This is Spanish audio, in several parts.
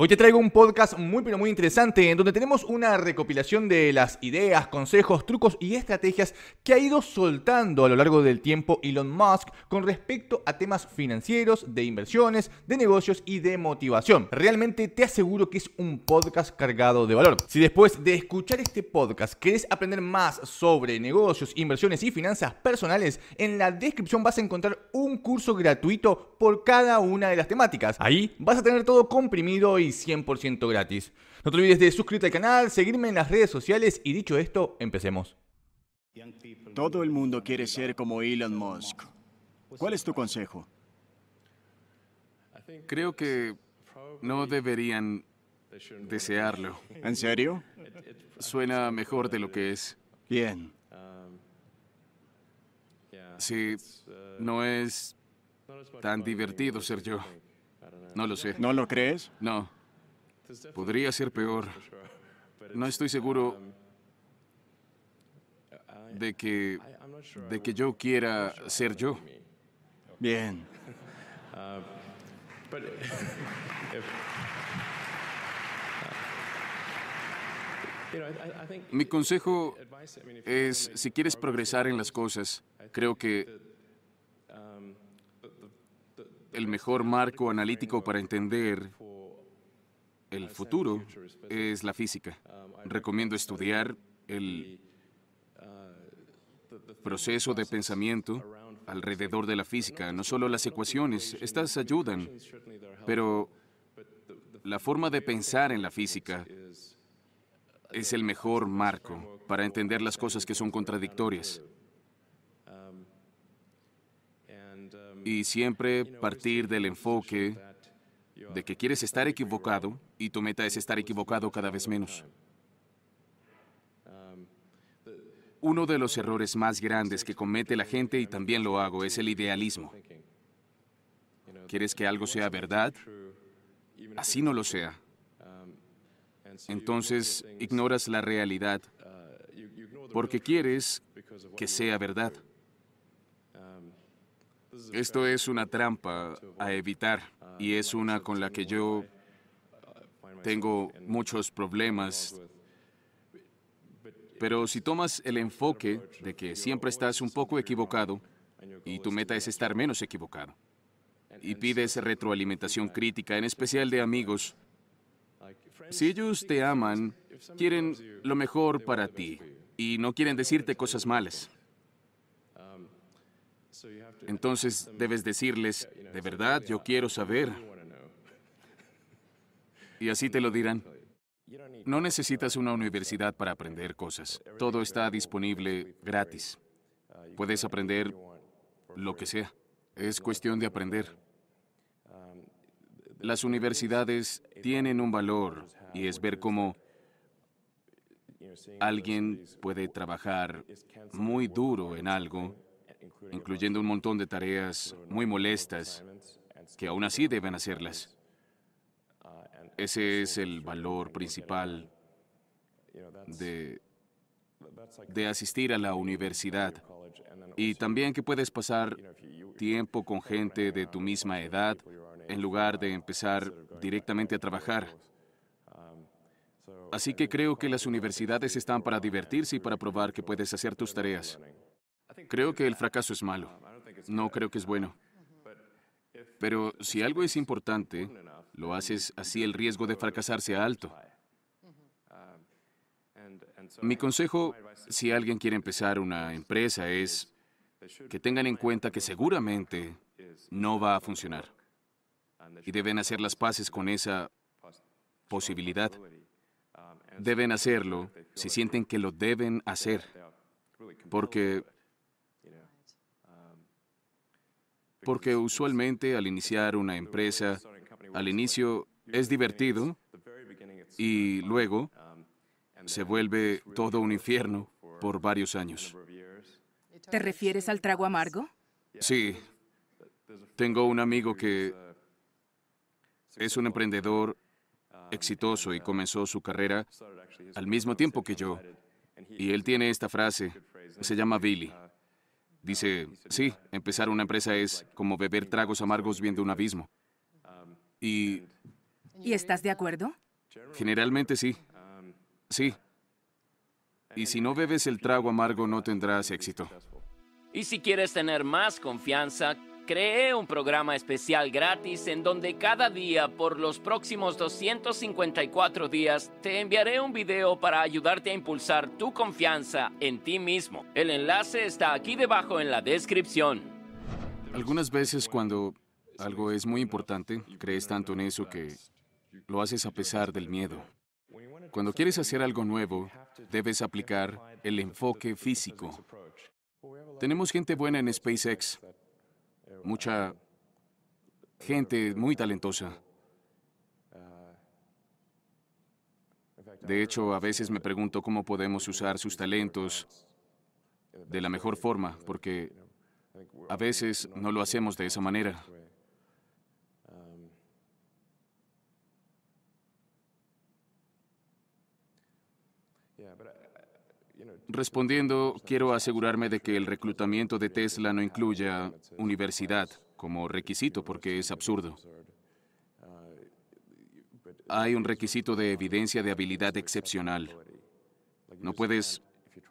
Hoy te traigo un podcast muy pero muy interesante en donde tenemos una recopilación de las ideas, consejos, trucos y estrategias que ha ido soltando a lo largo del tiempo Elon Musk con respecto a temas financieros, de inversiones, de negocios y de motivación. Realmente te aseguro que es un podcast cargado de valor. Si después de escuchar este podcast querés aprender más sobre negocios, inversiones y finanzas personales, en la descripción vas a encontrar un curso gratuito por cada una de las temáticas. Ahí vas a tener todo comprimido y 100% gratis. No te olvides de suscribirte al canal, seguirme en las redes sociales y dicho esto, empecemos. Todo el mundo quiere ser como Elon Musk. ¿Cuál es tu consejo? Creo que no deberían desearlo. ¿En serio? Suena mejor de lo que es. Bien. Sí, no es tan divertido ser yo. No lo sé. ¿No lo crees? No. Podría ser peor. No estoy seguro de que de que yo quiera ser yo. Bien. Mi consejo es, si quieres progresar en las cosas, creo que el mejor marco analítico para entender el futuro es la física. Recomiendo estudiar el proceso de pensamiento alrededor de la física, no solo las ecuaciones, estas ayudan, pero la forma de pensar en la física es el mejor marco para entender las cosas que son contradictorias. Y siempre partir del enfoque de que quieres estar equivocado y tu meta es estar equivocado cada vez menos. Uno de los errores más grandes que comete la gente, y también lo hago, es el idealismo. ¿Quieres que algo sea verdad? Así no lo sea. Entonces ignoras la realidad porque quieres que sea verdad. Esto es una trampa a evitar y es una con la que yo tengo muchos problemas. Pero si tomas el enfoque de que siempre estás un poco equivocado y tu meta es estar menos equivocado, y pides retroalimentación crítica, en especial de amigos, si ellos te aman, quieren lo mejor para ti y no quieren decirte cosas malas. Entonces debes decirles, de verdad, yo quiero saber. Y así te lo dirán. No necesitas una universidad para aprender cosas. Todo está disponible gratis. Puedes aprender lo que sea. Es cuestión de aprender. Las universidades tienen un valor y es ver cómo alguien puede trabajar muy duro en algo incluyendo un montón de tareas muy molestas que aún así deben hacerlas. Ese es el valor principal de, asistir a la universidad. Y también que puedes pasar tiempo con gente de tu misma edad en lugar de empezar directamente a trabajar. Así que creo que las universidades están para divertirse y para probar que puedes hacer tus tareas. Creo que el fracaso es malo. No creo que es bueno. Pero si algo es importante, lo haces así el riesgo de fracasar sea alto. Mi consejo, si alguien quiere empezar una empresa, es que tengan en cuenta que seguramente no va a funcionar. Y deben hacer las paces con esa posibilidad. Deben hacerlo si sienten que lo deben hacer. Porque porque usualmente al iniciar una empresa, al inicio es divertido y luego se vuelve todo un infierno por varios años. ¿Te refieres al trago amargo? Sí. Tengo un amigo que es un emprendedor exitoso y comenzó su carrera al mismo tiempo que yo. Y él tiene esta frase, se llama Billy. Dice, sí, empezar una empresa es como beber tragos amargos viendo un abismo. Y ¿Y estás de acuerdo? Generalmente sí. Sí. Y si no bebes el trago amargo no tendrás éxito. Y si quieres tener más confianza, creé un programa especial gratis en donde cada día por los próximos 254 días te enviaré un video para ayudarte a impulsar tu confianza en ti mismo. El enlace está aquí debajo en la descripción. Algunas veces cuando algo es muy importante, crees tanto en eso que lo haces a pesar del miedo. Cuando quieres hacer algo nuevo, debes aplicar el enfoque físico. Tenemos gente buena en SpaceX, mucha gente muy talentosa. De hecho, a veces me pregunto cómo podemos usar sus talentos de la mejor forma, porque a veces no lo hacemos de esa manera. Respondiendo, quiero asegurarme de que el reclutamiento de Tesla no incluya universidad como requisito, porque es absurdo. Hay un requisito de evidencia de habilidad excepcional. No puedes,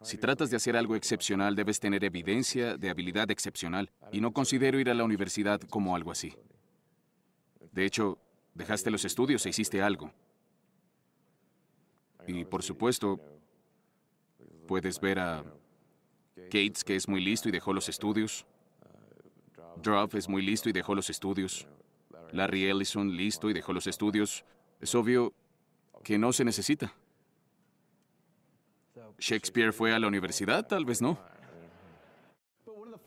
si tratas de hacer algo excepcional, debes tener evidencia de habilidad excepcional. Y no considero ir a la universidad como algo así. De hecho, dejaste los estudios e hiciste algo. Y por supuesto, Puedes ver a Gates, que es muy listo y dejó los estudios. Druff es muy listo y dejó los estudios. Larry Ellison, listo y dejó los estudios. Es obvio que no se necesita. ¿Shakespeare fue a la universidad? Tal vez no.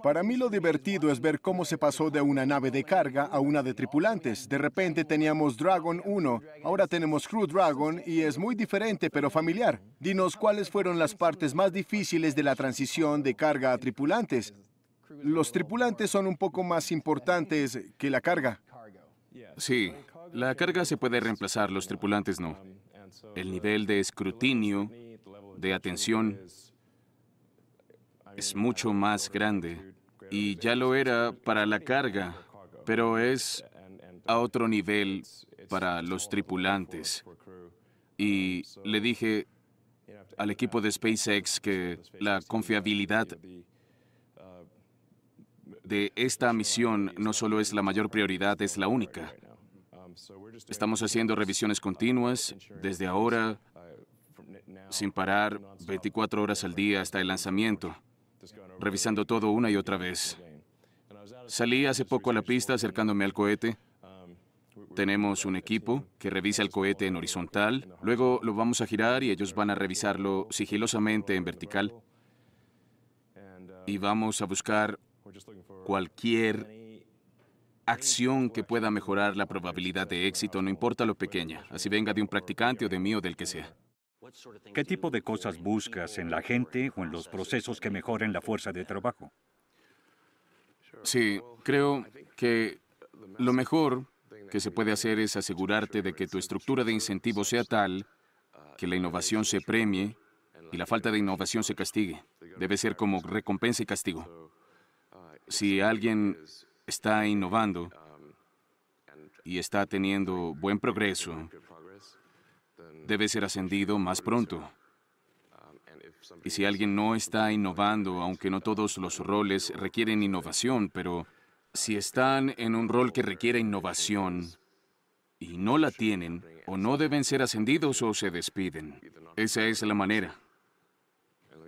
Para mí lo divertido es ver cómo se pasó de una nave de carga a una de tripulantes. De repente teníamos Dragon 1, ahora tenemos Crew Dragon y es muy diferente pero familiar. Dinos cuáles fueron las partes más difíciles de la transición de carga a tripulantes. Los tripulantes son un poco más importantes que la carga. Sí, la carga se puede reemplazar, los tripulantes no. El nivel de escrutinio, de atención, es mucho más grande y ya lo era para la carga, pero es a otro nivel para los tripulantes. Y le dije al equipo de SpaceX que la confiabilidad de esta misión no solo es la mayor prioridad, es la única. Estamos haciendo revisiones continuas desde ahora, sin parar, 24 horas al día hasta el lanzamiento revisando todo una y otra vez. Salí hace poco a la pista acercándome al cohete. Tenemos un equipo que revisa el cohete en horizontal, luego lo vamos a girar y ellos van a revisarlo sigilosamente en vertical. Y vamos a buscar cualquier acción que pueda mejorar la probabilidad de éxito, no importa lo pequeña, así venga de un practicante o de mí o del que sea. ¿Qué tipo de cosas buscas en la gente o en los procesos que mejoren la fuerza de trabajo? Sí, creo que lo mejor que se puede hacer es asegurarte de que tu estructura de incentivos sea tal que la innovación se premie y la falta de innovación se castigue. Debe ser como recompensa y castigo. Si alguien está innovando y está teniendo buen progreso, debe ser ascendido más pronto. Y si alguien no está innovando, aunque no todos los roles requieren innovación, pero si están en un rol que requiere innovación y no la tienen, o no deben ser ascendidos o se despiden. Esa es la manera.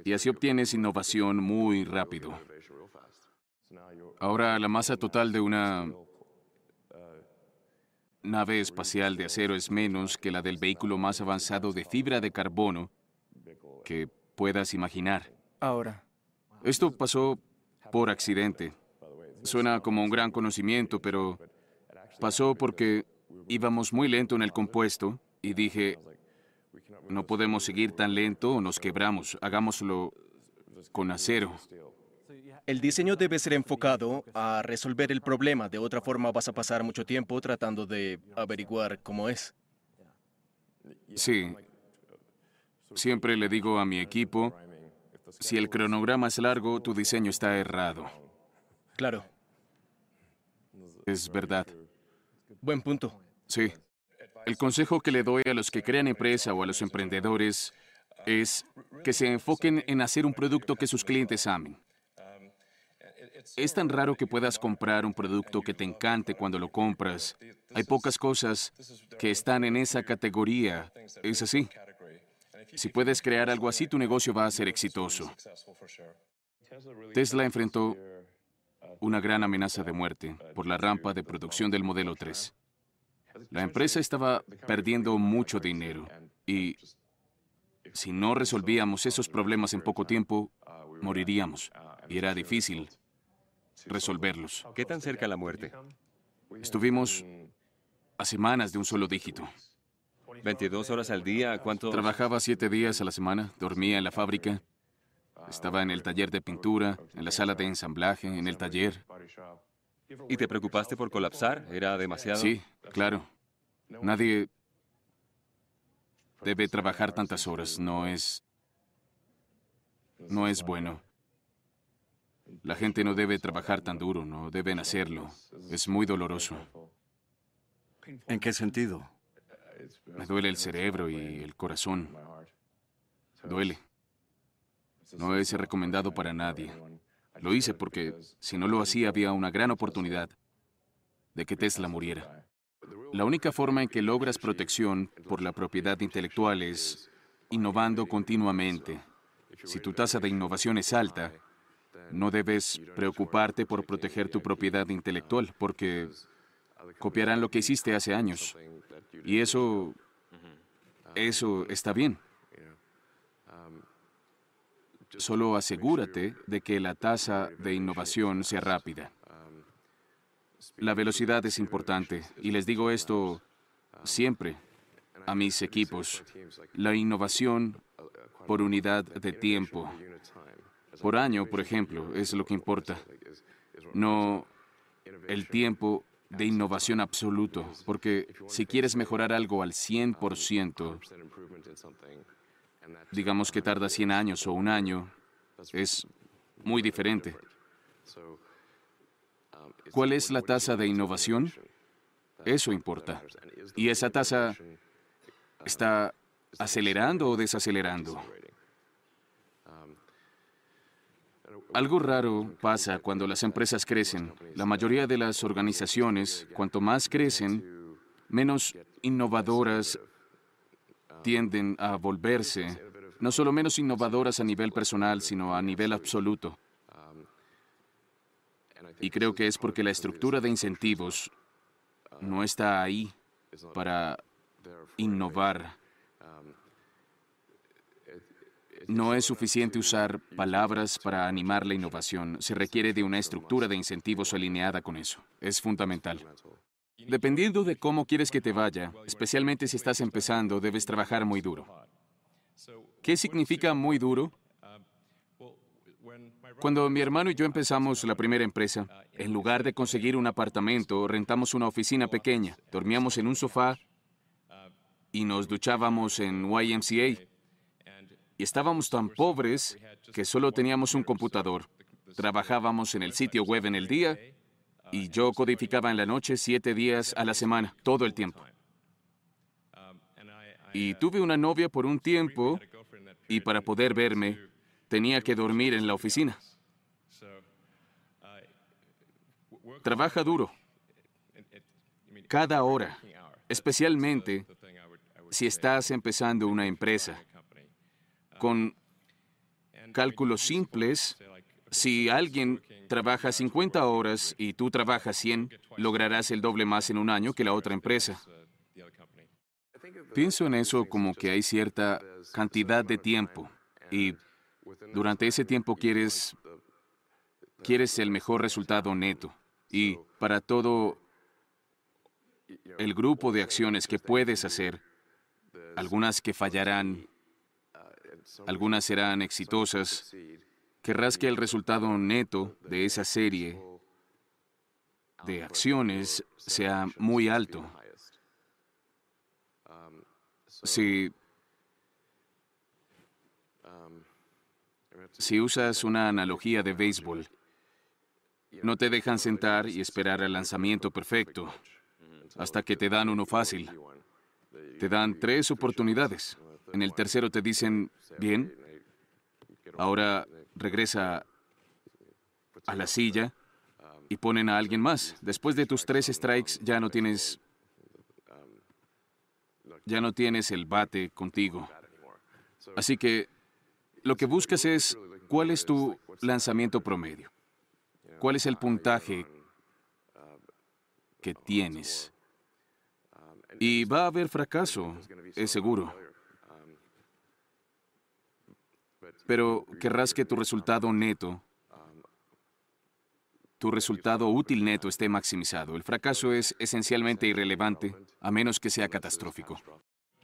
Y así obtienes innovación muy rápido. Ahora, la masa total de una nave espacial de acero es menos que la del vehículo más avanzado de fibra de carbono que puedas imaginar. Ahora. Esto pasó por accidente. Suena como un gran conocimiento, pero pasó porque íbamos muy lento en el compuesto y dije, no podemos seguir tan lento o nos quebramos, hagámoslo con acero. El diseño debe ser enfocado a resolver el problema, de otra forma vas a pasar mucho tiempo tratando de averiguar cómo es. Sí. Siempre le digo a mi equipo, si el cronograma es largo, tu diseño está errado. Claro. Es verdad. Buen punto. Sí. El consejo que le doy a los que crean empresa o a los emprendedores es que se enfoquen en hacer un producto que sus clientes amen. Es tan raro que puedas comprar un producto que te encante cuando lo compras. Hay pocas cosas que están en esa categoría. Es así. Si puedes crear algo así, tu negocio va a ser exitoso. Tesla enfrentó una gran amenaza de muerte por la rampa de producción del modelo 3. La empresa estaba perdiendo mucho dinero y si no resolvíamos esos problemas en poco tiempo, moriríamos. Y era difícil resolverlos. ¿Qué tan cerca la muerte? Estuvimos a semanas de un solo dígito. 22 horas al día, ¿cuánto? Trabajaba siete días a la semana, dormía en la fábrica, estaba en el taller de pintura, en la sala de ensamblaje, en el taller. ¿Y te preocupaste por colapsar? ¿Era demasiado? Sí, claro. Nadie debe trabajar tantas horas, no es... no es bueno. La gente no debe trabajar tan duro, no deben hacerlo. Es muy doloroso. ¿En qué sentido? Me duele el cerebro y el corazón. Duele. No es recomendado para nadie. Lo hice porque si no lo hacía había una gran oportunidad de que Tesla muriera. La única forma en que logras protección por la propiedad intelectual es innovando continuamente. Si tu tasa de innovación es alta, no debes preocuparte por proteger tu propiedad intelectual, porque copiarán lo que hiciste hace años. Y eso, eso está bien. Solo asegúrate de que la tasa de innovación sea rápida. La velocidad es importante y les digo esto siempre a mis equipos. La innovación por unidad de tiempo, por año, por ejemplo, es lo que importa. No el tiempo de innovación absoluto, porque si quieres mejorar algo al 100%, digamos que tarda 100 años o un año, es muy diferente. ¿Cuál es la tasa de innovación? Eso importa. Y esa tasa está acelerando o desacelerando. Algo raro pasa cuando las empresas crecen. La mayoría de las organizaciones, cuanto más crecen, menos innovadoras tienden a volverse, no solo menos innovadoras a nivel personal, sino a nivel absoluto. Y creo que es porque la estructura de incentivos no está ahí para innovar. No es suficiente usar palabras para animar la innovación. Se requiere de una estructura de incentivos alineada con eso. Es fundamental. Dependiendo de cómo quieres que te vaya, especialmente si estás empezando, debes trabajar muy duro. ¿Qué significa muy duro? Cuando mi hermano y yo empezamos la primera empresa, en lugar de conseguir un apartamento, rentamos una oficina pequeña, dormíamos en un sofá y nos duchábamos en YMCA. Estábamos tan pobres que solo teníamos un computador. Trabajábamos en el sitio web en el día y yo codificaba en la noche siete días a la semana, todo el tiempo. Y tuve una novia por un tiempo y para poder verme tenía que dormir en la oficina. Trabaja duro, cada hora, especialmente si estás empezando una empresa. Con cálculos simples, si alguien trabaja 50 horas y tú trabajas 100, lograrás el doble más en un año que la otra empresa. Pienso en eso como que hay cierta cantidad de tiempo y durante ese tiempo quieres quieres el mejor resultado neto y para todo el grupo de acciones que puedes hacer, algunas que fallarán, algunas serán exitosas, querrás que el resultado neto de esa serie de acciones sea muy alto. Si, si usas una analogía de béisbol, no te dejan sentar y esperar el lanzamiento perfecto hasta que te dan uno fácil. Te dan tres oportunidades. En el tercero te dicen, bien, ahora regresa a la silla y ponen a alguien más. Después de tus tres strikes ya no tienes ya no tienes el bate contigo. Así que lo que buscas es cuál es tu lanzamiento promedio. ¿Cuál es el puntaje que tienes? Y va a haber fracaso, es seguro. Pero querrás que tu resultado neto, tu resultado útil neto esté maximizado. El fracaso es esencialmente irrelevante, a menos que sea catastrófico.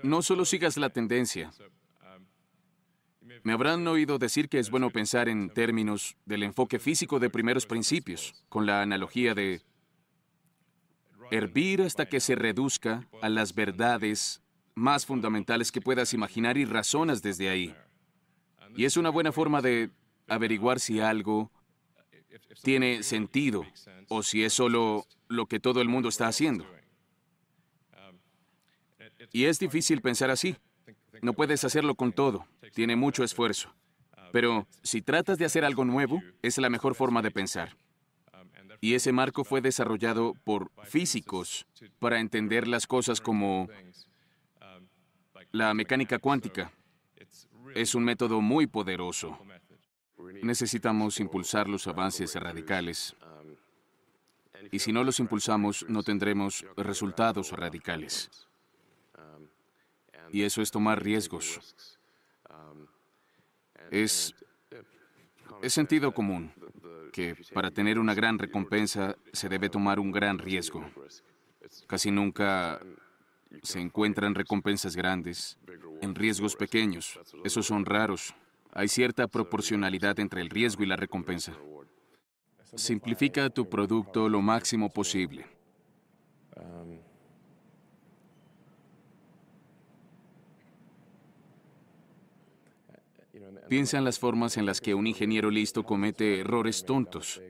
No solo sigas la tendencia. Me habrán oído decir que es bueno pensar en términos del enfoque físico de primeros principios, con la analogía de hervir hasta que se reduzca a las verdades más fundamentales que puedas imaginar y razonas desde ahí. Y es una buena forma de averiguar si algo tiene sentido o si es solo lo que todo el mundo está haciendo. Y es difícil pensar así. No puedes hacerlo con todo. Tiene mucho esfuerzo. Pero si tratas de hacer algo nuevo, es la mejor forma de pensar. Y ese marco fue desarrollado por físicos para entender las cosas como la mecánica cuántica. Es un método muy poderoso. Necesitamos impulsar los avances radicales. Y si no los impulsamos, no tendremos resultados radicales. Y eso es tomar riesgos. Es, es sentido común que para tener una gran recompensa se debe tomar un gran riesgo. Casi nunca se encuentran recompensas grandes en riesgos pequeños. Esos son raros. Hay cierta proporcionalidad entre el riesgo y la recompensa. Simplifica tu producto lo máximo posible. Piensa en las formas en las que un ingeniero listo comete errores tontos.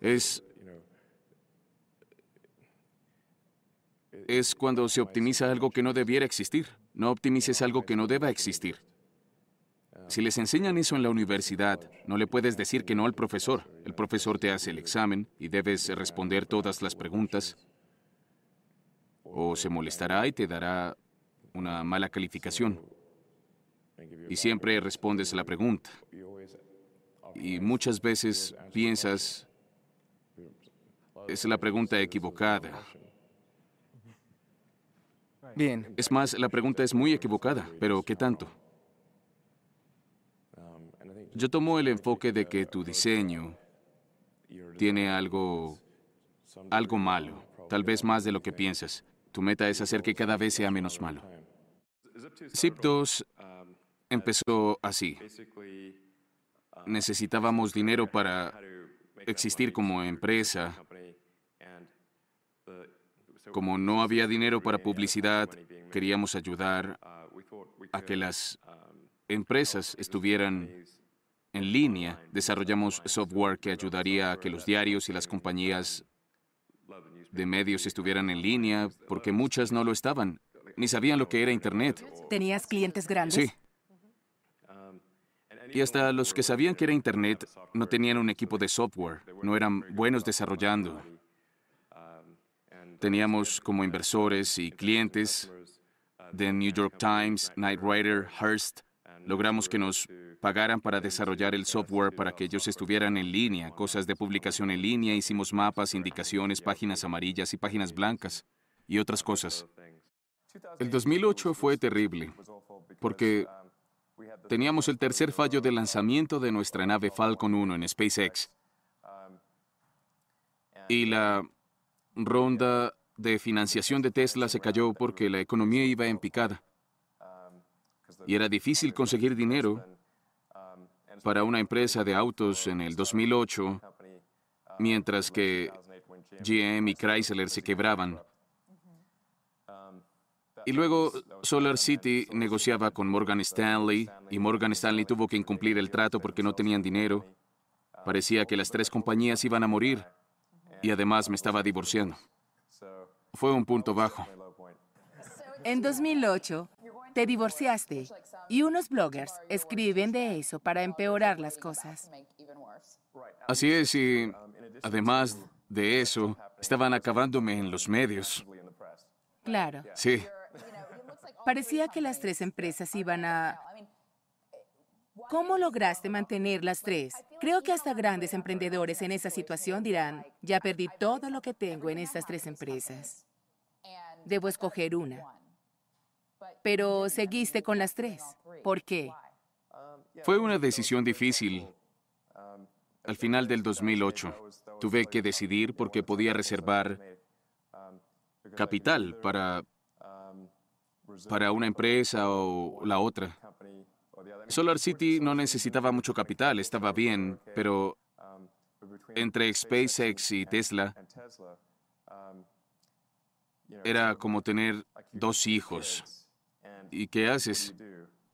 Es es cuando se optimiza algo que no debiera existir. No optimices algo que no deba existir. Si les enseñan eso en la universidad, no le puedes decir que no al profesor. El profesor te hace el examen y debes responder todas las preguntas. O se molestará y te dará una mala calificación. Y siempre respondes la pregunta. Y muchas veces piensas, es la pregunta equivocada. Bien. Es más, la pregunta es muy equivocada, pero ¿qué tanto? Yo tomo el enfoque de que tu diseño tiene algo, algo malo, tal vez más de lo que piensas. Tu meta es hacer que cada vez sea menos malo. Zip 2 empezó así. Necesitábamos dinero para existir como empresa. Como no había dinero para publicidad, queríamos ayudar a que las empresas estuvieran en línea. Desarrollamos software que ayudaría a que los diarios y las compañías de medios estuvieran en línea, porque muchas no lo estaban, ni sabían lo que era Internet. ¿Tenías clientes grandes? Sí. Y hasta los que sabían que era Internet no tenían un equipo de software, no eran buenos desarrollando. Teníamos como inversores y clientes The New York Times, Knight Rider, Hearst. Logramos que nos pagaran para desarrollar el software para que ellos estuvieran en línea, cosas de publicación en línea, hicimos mapas, indicaciones, páginas amarillas y páginas blancas y otras cosas. El 2008 fue terrible porque teníamos el tercer fallo de lanzamiento de nuestra nave Falcon 1 en SpaceX. Y la ronda de financiación de Tesla se cayó porque la economía iba en picada. Y era difícil conseguir dinero para una empresa de autos en el 2008, mientras que GM y Chrysler se quebraban. Y luego Solar City negociaba con Morgan Stanley y Morgan Stanley tuvo que incumplir el trato porque no tenían dinero. Parecía que las tres compañías iban a morir y además me estaba divorciando. Fue un punto bajo. En 2008, te divorciaste y unos bloggers escriben de eso para empeorar las cosas. Así es, y además de eso, estaban acabándome en los medios. Claro. Sí, Parecía que las tres empresas iban a... ¿Cómo lograste mantener las tres? Creo que hasta grandes emprendedores en esa situación dirán, ya perdí todo lo que tengo en estas tres empresas. Debo escoger una. Pero seguiste con las tres. ¿Por qué? fue una decisión difícil. Al final del 2008, tuve que decidir porque podía reservar capital para, para una empresa o la otra. Solar City no necesitaba mucho capital, estaba bien, pero entre SpaceX y Tesla era como tener dos hijos. ¿Y qué haces?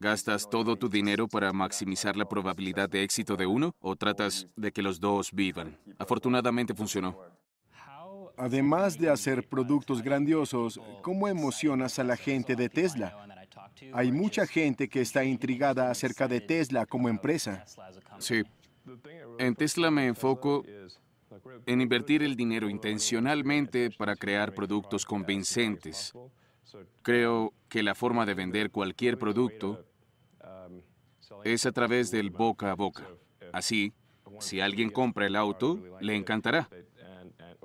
¿Gastas todo tu dinero para maximizar la probabilidad de éxito de uno o tratas de que los dos vivan? Afortunadamente funcionó. Además de hacer productos grandiosos, ¿cómo emocionas a la gente de Tesla? Hay mucha gente que está intrigada acerca de Tesla como empresa. Sí. En Tesla me enfoco en invertir el dinero intencionalmente para crear productos convincentes. Creo que la forma de vender cualquier producto es a través del boca a boca. Así, si alguien compra el auto, le encantará.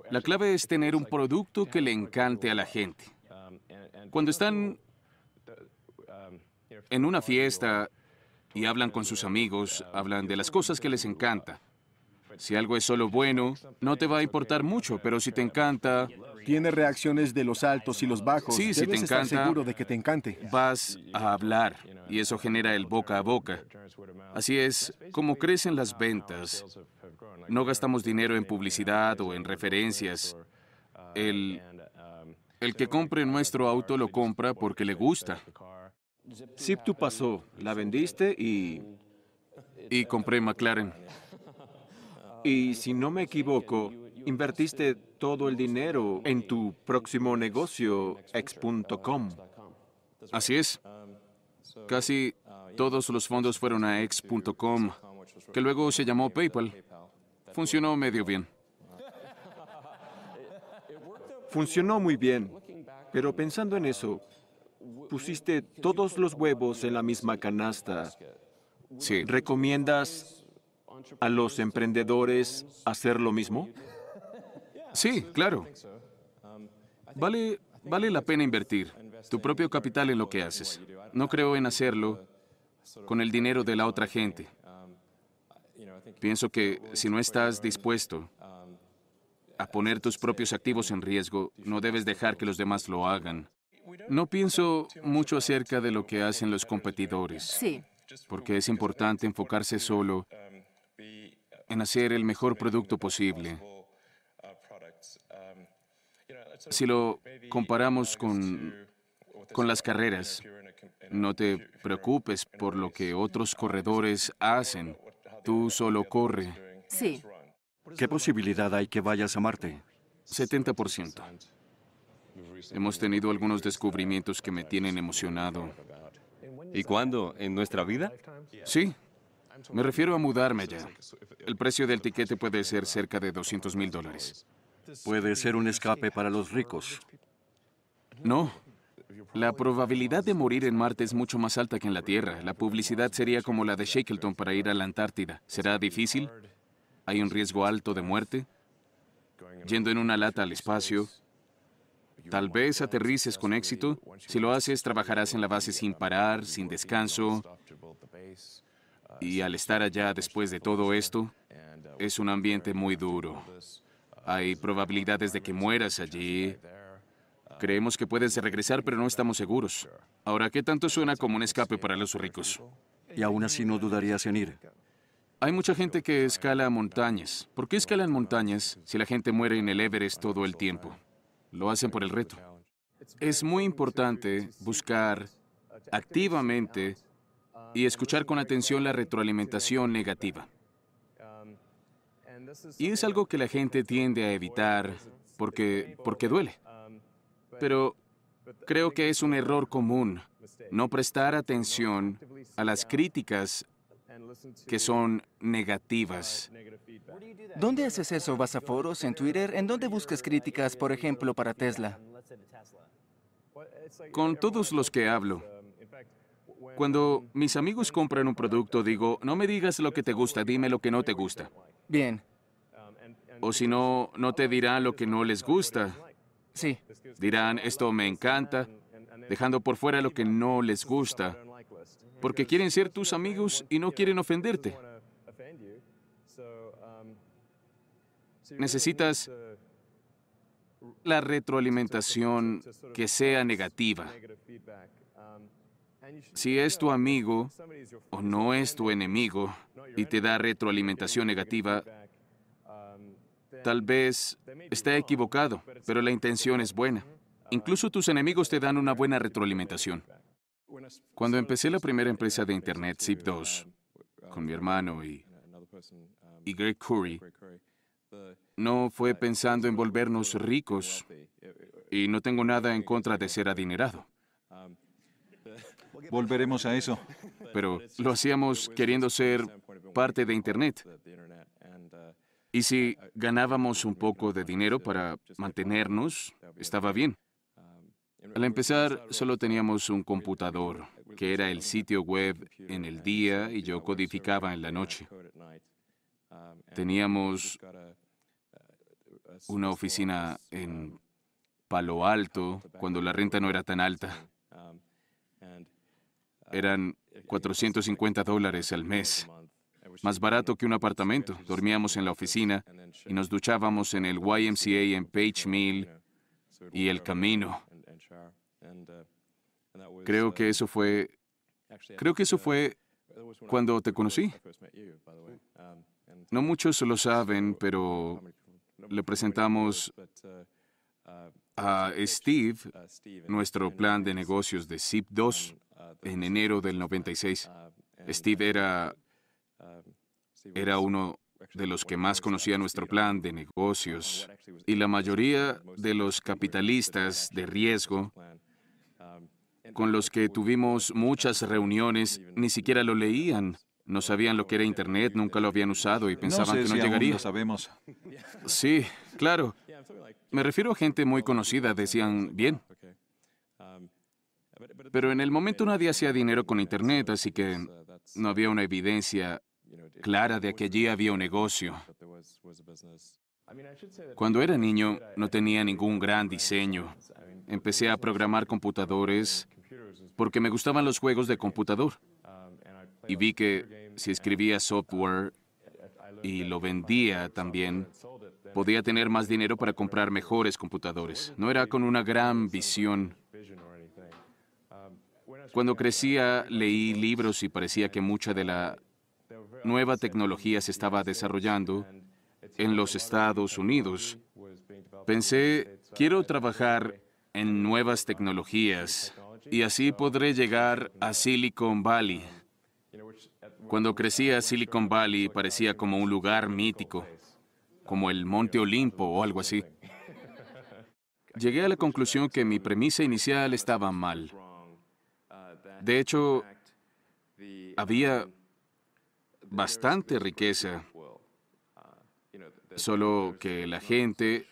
La clave es tener un producto que le encante a la gente. Cuando están en una fiesta y hablan con sus amigos, hablan de las cosas que les encanta. Si algo es solo bueno, no te va a importar mucho, pero si te encanta, Tiene reacciones de los altos y los bajos. Sí, si te estar encanta- seguro de que te encante. vas a hablar y eso genera el boca a boca. Así es como crecen las ventas. No gastamos dinero en publicidad o en referencias. El, el que compre nuestro auto lo compra porque le gusta. Zip2 pasó, la vendiste y, Y compré McLaren. y si no me equivoco, invertiste todo el dinero en tu próximo negocio, X.com. Así es. Casi todos los fondos fueron a X.com, que luego se llamó PayPal. Funcionó medio bien. Funcionó muy bien, pero pensando en eso, pusiste todos los huevos en la misma canasta. Sí. ¿Recomiendas a los emprendedores hacer lo mismo? Sí, claro. Vale, vale la pena invertir tu propio capital en lo que haces. No creo en hacerlo con el dinero de la otra gente. Pienso que si no estás dispuesto a poner tus propios activos en riesgo, no debes dejar que los demás lo hagan. No pienso mucho acerca de lo que hacen los competidores, Sí. porque es importante enfocarse solo en hacer el mejor producto posible. Si lo comparamos con, con las carreras, no te preocupes por lo que otros corredores hacen. Tú solo corre. Sí. ¿Qué posibilidad hay que vayas a Marte? 70%. Hemos tenido algunos descubrimientos que me tienen emocionado. ¿Y cuándo? ¿En nuestra vida? Sí, me refiero a mudarme allá. El precio del tiquete puede ser cerca de 200 mil dólares. Puede ser un escape para los ricos. No. La probabilidad de morir en Marte es mucho más alta que en la Tierra. La publicidad sería como la de Shackleton para ir a la Antártida. ¿Será difícil? ¿Hay un riesgo alto de muerte? Yendo en una lata al espacio. Tal vez aterrices con éxito. Si lo haces, trabajarás en la base sin parar, sin descanso. Y al estar allá después de todo esto, es un ambiente muy duro. Hay probabilidades de que mueras allí. Creemos que puedes regresar, pero no estamos seguros. Ahora, ¿qué tanto suena como un escape para los ricos? Y aún así no dudarías en ir. Hay mucha gente que escala montañas. ¿Por qué escalan montañas si la gente muere en el Everest todo el tiempo? Lo hacen por el reto. Es muy importante buscar activamente y escuchar con atención la retroalimentación negativa. Y es algo que la gente tiende a evitar porque, porque duele. Pero creo que es un error común no prestar atención a las críticas que son negativas. ¿Dónde haces eso? ¿Vas a foros, en Twitter? ¿En dónde buscas críticas, por ejemplo, para Tesla? Con todos los que hablo. Cuando mis amigos compran un producto, digo, no me digas lo que te gusta, dime lo que no te gusta. Bien. O si no, no te dirán lo que no les gusta. Sí. Dirán, esto me encanta, dejando por fuera lo que no les gusta, porque quieren ser tus amigos y no quieren ofenderte. Necesitas la retroalimentación que sea negativa. Si es tu amigo o no es tu enemigo y te da retroalimentación negativa, tal vez está equivocado, pero la intención es buena. Incluso tus enemigos te dan una buena retroalimentación. Cuando empecé la primera empresa de Internet, Zip2, con mi hermano y, y Greg Curry, no fue pensando en volvernos ricos y no tengo nada en contra de ser adinerado. Volveremos a eso. Pero lo hacíamos queriendo ser parte de Internet. Y si ganábamos un poco de dinero para mantenernos, estaba bien. Al empezar, solo teníamos un computador, que era el sitio web en el día y yo codificaba en la noche. Teníamos una oficina en Palo Alto cuando la renta no era tan alta. Eran 450 dólares al mes, más barato que un apartamento. Dormíamos en la oficina y nos duchábamos en el YMCA en Page Mill y el camino. Creo que eso fue, creo que eso fue cuando te conocí. No muchos lo saben, pero le presentamos a Steve nuestro plan de negocios de SIP2 en enero del 96. Steve era, era uno de los que más conocía nuestro plan de negocios y la mayoría de los capitalistas de riesgo con los que tuvimos muchas reuniones ni siquiera lo leían. No sabían lo que era Internet, nunca lo habían usado y pensaban que no llegaría. sabemos. Sí, claro. Me refiero a gente muy conocida, decían, bien. Pero en el momento nadie hacía dinero con Internet, así que no había una evidencia clara de que allí había un negocio. Cuando era niño no tenía ningún gran diseño. Empecé a programar computadores porque me gustaban los juegos de computador. Y vi que si escribía software y lo vendía también, podía tener más dinero para comprar mejores computadores. No era con una gran visión. Cuando crecía, leí libros y parecía que mucha de la nueva tecnología se estaba desarrollando en los Estados Unidos. Pensé, quiero trabajar en nuevas tecnologías y así podré llegar a Silicon Valley. Cuando crecía Silicon Valley parecía como un lugar mítico, como el Monte Olimpo o algo así. Llegué a la conclusión que mi premisa inicial estaba mal. De hecho, había bastante riqueza, solo que la gente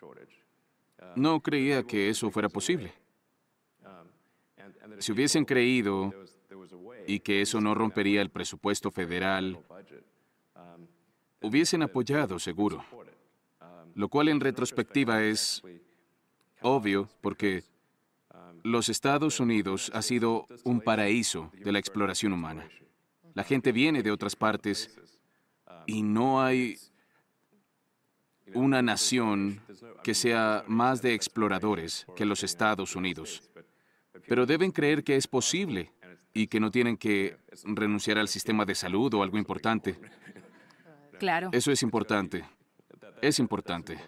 no creía que eso fuera posible. Si hubiesen creído y que eso no rompería el presupuesto federal, hubiesen apoyado seguro, lo cual en retrospectiva es obvio porque los Estados Unidos ha sido un paraíso de la exploración humana. La gente viene de otras partes y no hay una nación que sea más de exploradores que los Estados Unidos. Pero deben creer que es posible y que no tienen que renunciar al sistema de salud o algo importante. Claro. Eso es importante. Es importante.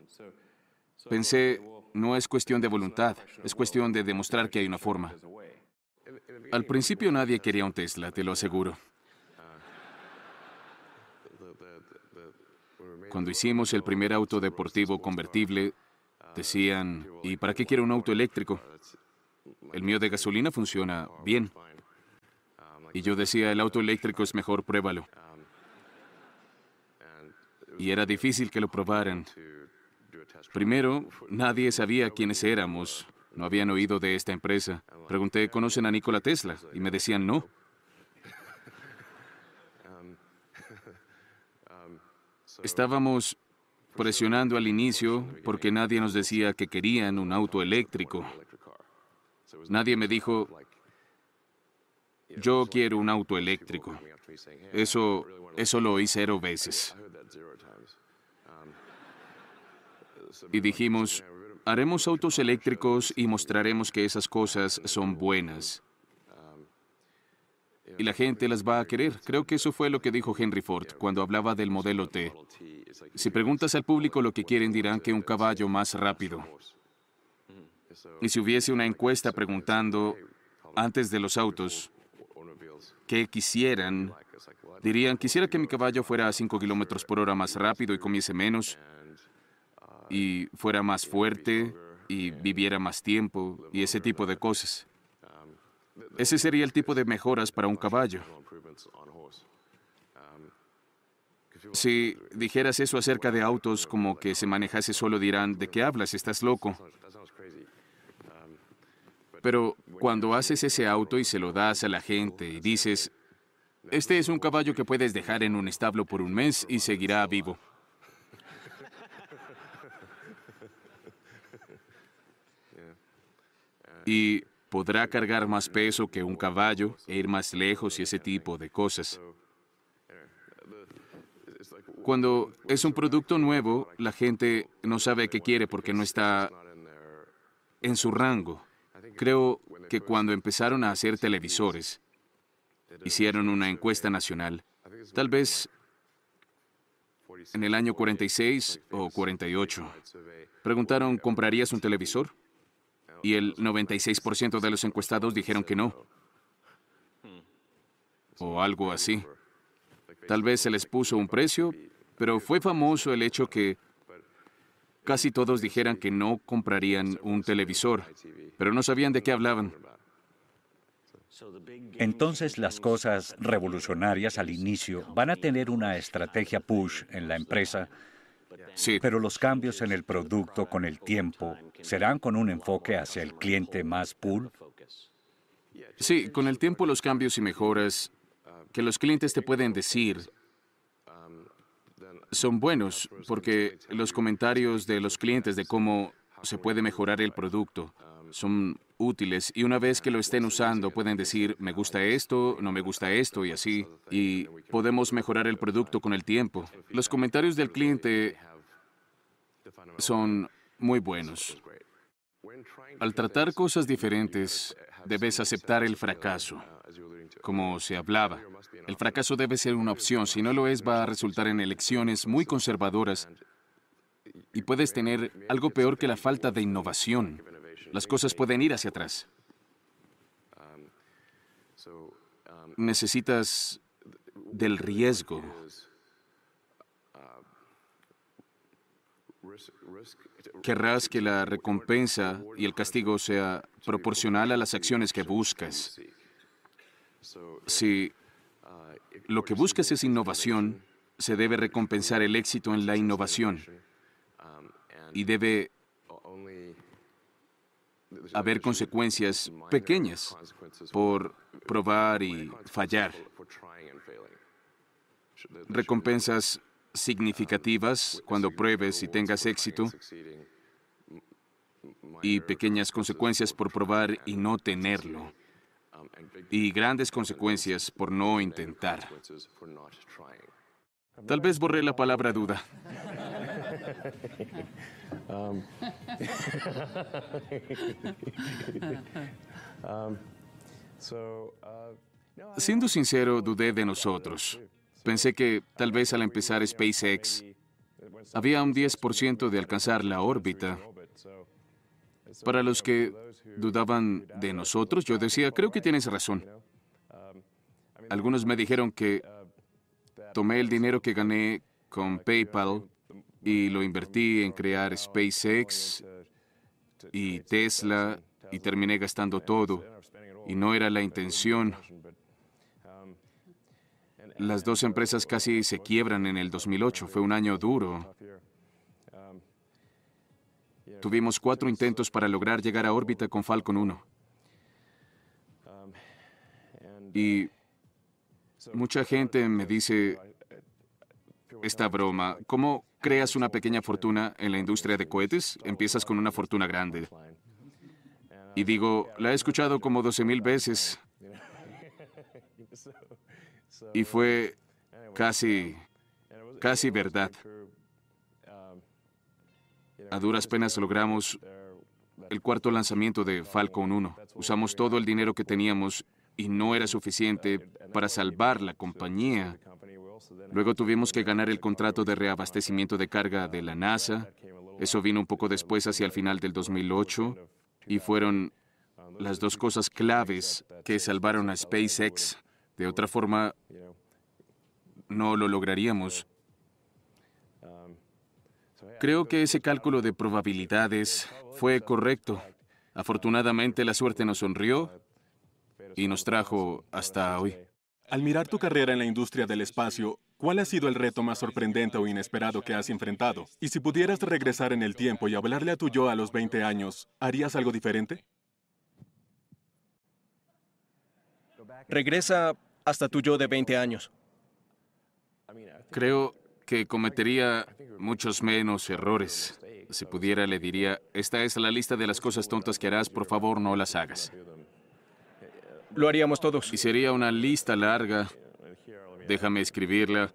Pensé, no es cuestión de voluntad, es cuestión de demostrar que hay una forma. Al principio nadie quería un Tesla, te lo aseguro. Cuando hicimos el primer auto deportivo convertible, decían, ¿y para qué quiero un auto eléctrico? El mío de gasolina funciona bien. Y yo decía, el auto eléctrico es mejor, pruébalo. Y era difícil que lo probaran. Primero, nadie sabía quiénes éramos. No habían oído de esta empresa. Pregunté, ¿conocen a Nikola Tesla? Y me decían no. Estábamos presionando al inicio porque nadie nos decía que querían un auto eléctrico. Nadie me dijo, yo quiero un auto eléctrico. Eso, eso lo oí cero veces. Y dijimos, haremos autos eléctricos y mostraremos que esas cosas son buenas. Y la gente las va a querer. Creo que eso fue lo que dijo Henry Ford cuando hablaba del modelo T. Si preguntas al público lo que quieren, dirán que un caballo más rápido. Y si hubiese una encuesta preguntando antes de los autos qué quisieran, dirían, quisiera que mi caballo fuera a 5 kilómetros por hora más rápido y comiese menos, y fuera más fuerte y viviera más tiempo y ese tipo de cosas. Ese sería el tipo de mejoras para un caballo. Si dijeras eso acerca de autos como que se manejase solo dirán, ¿de qué hablas? Estás loco. Pero cuando haces ese auto y se lo das a la gente y dices, este es un caballo que puedes dejar en un establo por un mes y seguirá vivo. Y podrá cargar más peso que un caballo e ir más lejos y ese tipo de cosas. Cuando es un producto nuevo, la gente no sabe qué quiere porque no está en su rango. Creo que cuando empezaron a hacer televisores, hicieron una encuesta nacional, tal vez en el año 46 o 48. Preguntaron, ¿comprarías un televisor? Y el 96% de los encuestados dijeron que no. O algo así. Tal vez se les puso un precio, pero fue famoso el hecho que casi todos dijeran que no comprarían un televisor, pero no sabían de qué hablaban. Entonces las cosas revolucionarias al inicio van a tener una estrategia push en la empresa, sí. pero los cambios en el producto con el tiempo serán con un enfoque hacia el cliente más pull. Sí, con el tiempo los cambios y mejoras que los clientes te pueden decir son buenos porque los comentarios de los clientes de cómo se puede mejorar el producto son útiles y una vez que lo estén usando pueden decir me gusta esto, no me gusta esto y así y podemos mejorar el producto con el tiempo. Los comentarios del cliente son muy buenos. Al tratar cosas diferentes, debes aceptar el fracaso, como se hablaba. El fracaso debe ser una opción, si no lo es va a resultar en elecciones muy conservadoras y puedes tener algo peor que la falta de innovación. Las cosas pueden ir hacia atrás. Necesitas del riesgo. Querrás que la recompensa y el castigo sea proporcional a las acciones que buscas. Si lo que buscas es innovación, se debe recompensar el éxito en la innovación. Y debe haber consecuencias pequeñas por probar y fallar. Recompensas significativas cuando pruebes y tengas éxito y pequeñas consecuencias por probar y no tenerlo y grandes consecuencias por no intentar. Tal vez borré la palabra duda. Siendo sincero, dudé de nosotros. Pensé que tal vez al empezar SpaceX había un 10% de alcanzar la órbita. Para los que dudaban de nosotros, yo decía, creo que tienes razón. Algunos me dijeron que tomé el dinero que gané con PayPal y lo invertí en crear SpaceX y Tesla y terminé gastando todo. Y no era la intención. Las dos empresas casi se quiebran en el 2008. Fue un año duro. Tuvimos cuatro intentos para lograr llegar a órbita con Falcon 1. Y mucha gente me dice esta broma, ¿cómo creas una pequeña fortuna en la industria de cohetes? Empiezas con una fortuna grande. Y digo, la he escuchado como 12 mil veces. Y fue casi, casi verdad. A duras penas logramos el cuarto lanzamiento de Falcon 1. Usamos todo el dinero que teníamos y no era suficiente para salvar la compañía. Luego tuvimos que ganar el contrato de reabastecimiento de carga de la NASA. Eso vino un poco después, hacia el final del 2008, y fueron las dos cosas claves que salvaron a SpaceX. De otra forma, no lo lograríamos. Creo que ese cálculo de probabilidades fue correcto. Afortunadamente la suerte nos sonrió y nos trajo hasta hoy. Al mirar tu carrera en la industria del espacio, ¿cuál ha sido el reto más sorprendente o inesperado que has enfrentado? Y si pudieras regresar en el tiempo y hablarle a tu yo a los 20 años, ¿harías algo diferente? Regresa hasta tu yo de 20 años. Creo que cometería muchos menos errores. Si pudiera, le diría, esta es la lista de las cosas tontas que harás, por favor no las hagas. Lo haríamos todos. Y sería una lista larga. Déjame escribirla.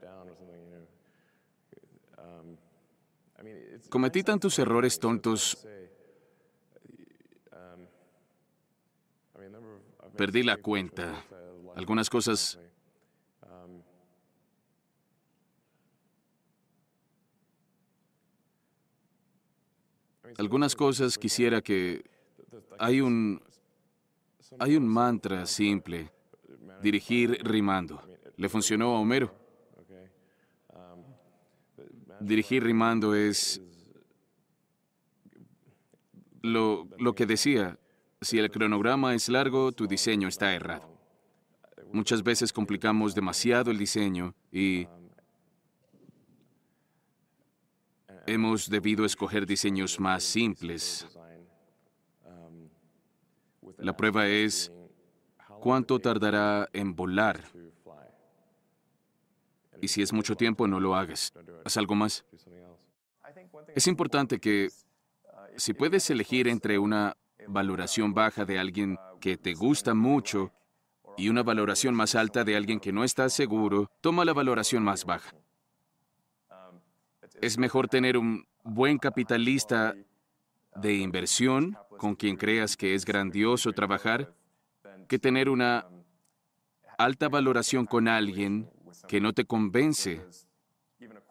Cometí tantos errores tontos. Perdí la cuenta. Algunas cosas... Algunas cosas quisiera que... Hay un... Hay un mantra simple. Dirigir rimando. Le funcionó a Homero. Dirigir rimando es lo, lo, que decía, si el cronograma es largo, tu diseño está errado. Muchas veces complicamos demasiado el diseño y hemos debido escoger diseños más simples. La prueba es cuánto tardará en volar. Y si es mucho tiempo, no lo hagas. Haz algo más. Es importante que, si puedes elegir entre una valoración baja de alguien que te gusta mucho y una valoración más alta de alguien que no está seguro, toma la valoración más baja. Es mejor tener un buen capitalista de inversión con quien creas que es grandioso trabajar que tener una alta valoración con alguien que no te convence.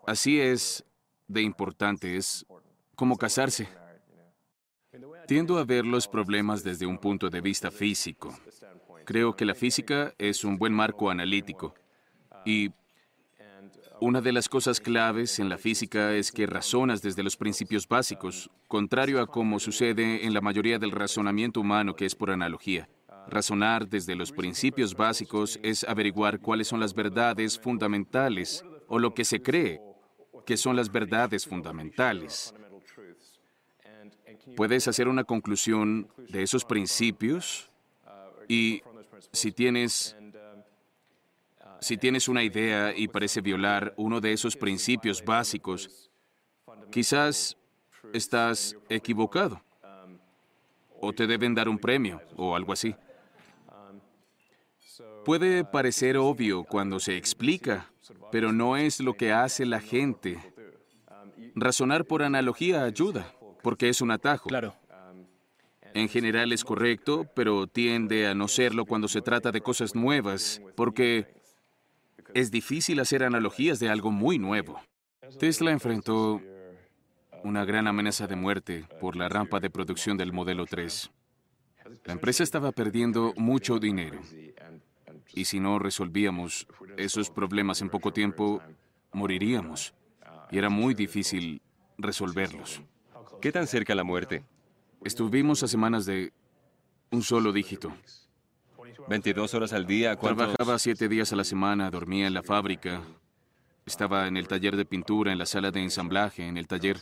Así es de importante, es como casarse. Tiendo a ver los problemas desde un punto de vista físico. Creo que la física es un buen marco analítico y una de las cosas claves en la física es que razonas desde los principios básicos, contrario a como sucede en la mayoría del razonamiento humano que es por analogía. Razonar desde los principios básicos es averiguar cuáles son las verdades fundamentales o lo que se cree que son las verdades fundamentales. Puedes hacer una conclusión de esos principios y si tienes si tienes una idea y parece violar uno de esos principios básicos, quizás estás equivocado. O te deben dar un premio o algo así. Puede parecer obvio cuando se explica, pero no es lo que hace la gente. Razonar por analogía ayuda, porque es un atajo. Claro. En general es correcto, pero tiende a no serlo cuando se trata de cosas nuevas, porque es difícil hacer analogías de algo muy nuevo. Tesla enfrentó una gran amenaza de muerte por la rampa de producción del modelo 3. La empresa estaba perdiendo mucho dinero y si no resolvíamos esos problemas en poco tiempo, moriríamos. Y era muy difícil resolverlos. ¿Qué tan cerca la muerte? Estuvimos a semanas de Un solo dígito. 22 horas al día, ¿cuántos? Trabajaba siete días a la semana, dormía en la fábrica, estaba en el taller de pintura, en la sala de ensamblaje, en el taller.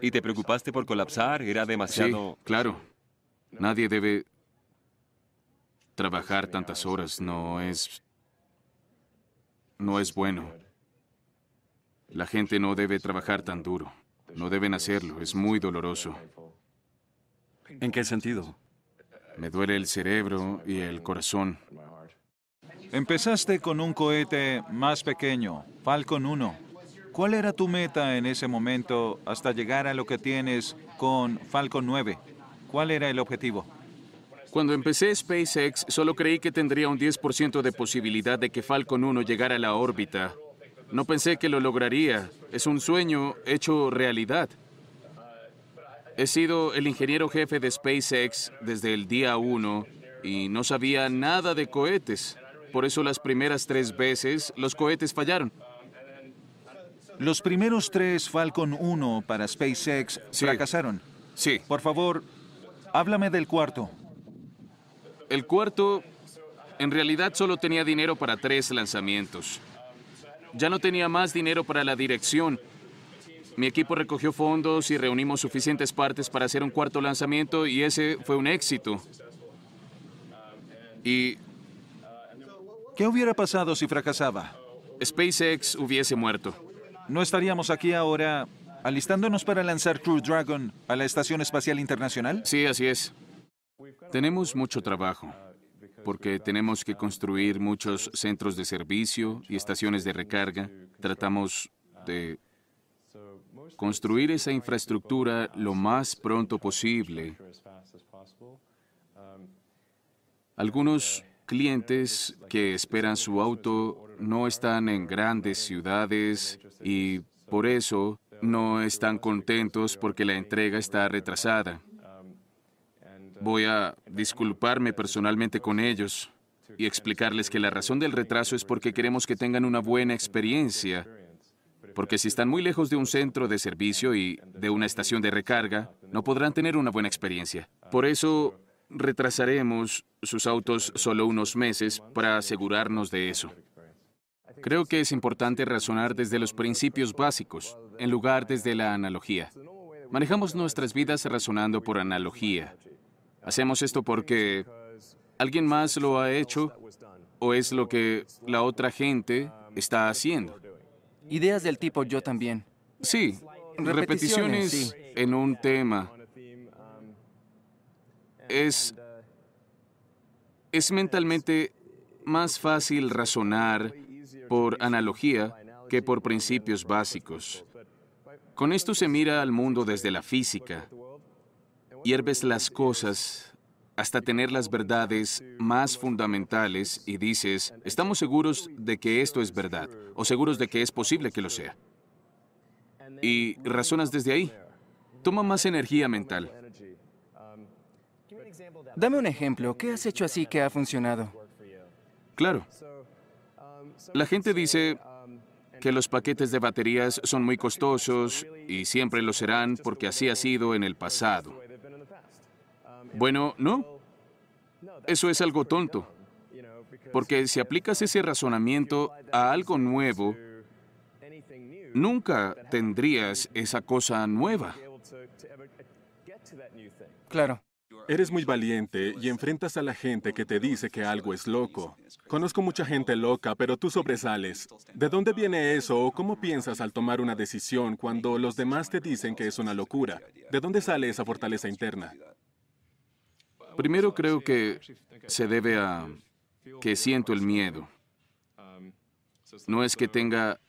¿Y te preocupaste por colapsar? Era demasiado... Sí, claro. Nadie debe trabajar tantas horas, no es... no es bueno. La gente no debe trabajar tan duro. No deben hacerlo, es muy doloroso. ¿En qué sentido? Me duele el cerebro y el corazón. Empezaste con un cohete más pequeño, Falcon 1. ¿Cuál era tu meta en ese momento hasta llegar a lo que tienes con Falcon 9? ¿Cuál era el objetivo? Cuando empecé SpaceX, solo creí que tendría un 10% de posibilidad de que Falcon 1 llegara a la órbita. No pensé que lo lograría. Es un sueño hecho realidad. He sido el ingeniero jefe de SpaceX desde el día 1 y no sabía nada de cohetes. Por eso las primeras tres veces los cohetes fallaron. Los primeros tres Falcon 1 para SpaceX fracasaron. Sí. Por favor, háblame del cuarto. El cuarto, en realidad solo tenía dinero para tres lanzamientos. Ya no tenía más dinero para la dirección. Mi equipo recogió fondos y reunimos suficientes partes para hacer un cuarto lanzamiento y ese fue un éxito. Y ¿Qué hubiera pasado si fracasaba? SpaceX hubiese muerto. ¿No estaríamos aquí ahora alistándonos para lanzar Crew Dragon a la Estación Espacial Internacional? Sí, así es. Tenemos mucho trabajo, porque tenemos que construir muchos centros de servicio y estaciones de recarga. Tratamos de construir esa infraestructura lo más pronto posible. Algunos clientes que esperan su auto no están en grandes ciudades y por eso no están contentos porque la entrega está retrasada. Voy a disculparme personalmente con ellos y explicarles que la razón del retraso es porque queremos que tengan una buena experiencia. Porque si están muy lejos de un centro de servicio y de una estación de recarga, no podrán tener una buena experiencia. Por eso retrasaremos sus autos solo unos meses para asegurarnos de eso. Creo que es importante razonar desde los principios básicos, en lugar desde la analogía. Manejamos nuestras vidas razonando por analogía. Hacemos esto porque alguien más lo ha hecho o es lo que la otra gente está haciendo. Ideas del tipo yo también. Sí, Repeticiones, sí. en un tema. Es, es mentalmente más fácil razonar por analogía que por principios básicos. Con esto se mira al mundo desde la física. Hierves las cosas hasta tener las verdades más fundamentales y dices, estamos seguros de que esto es verdad o seguros de que es posible que lo sea. Y razonas desde ahí. Toma más energía mental. Dame un ejemplo. ¿Qué has hecho así que ha funcionado? Claro. La gente dice que los paquetes de baterías son muy costosos y siempre lo serán porque así ha sido en el pasado. Bueno, no. Eso es algo tonto. Porque si aplicas ese razonamiento a algo nuevo, nunca tendrías esa cosa nueva. Claro. Eres muy valiente y enfrentas a la gente que te dice que algo es loco. Conozco mucha gente loca, pero tú sobresales. ¿De dónde viene eso o cómo piensas al tomar una decisión cuando los demás te dicen que es una locura? ¿De dónde sale esa fortaleza interna? Primero creo que se debe a que siento el miedo. No es que tenga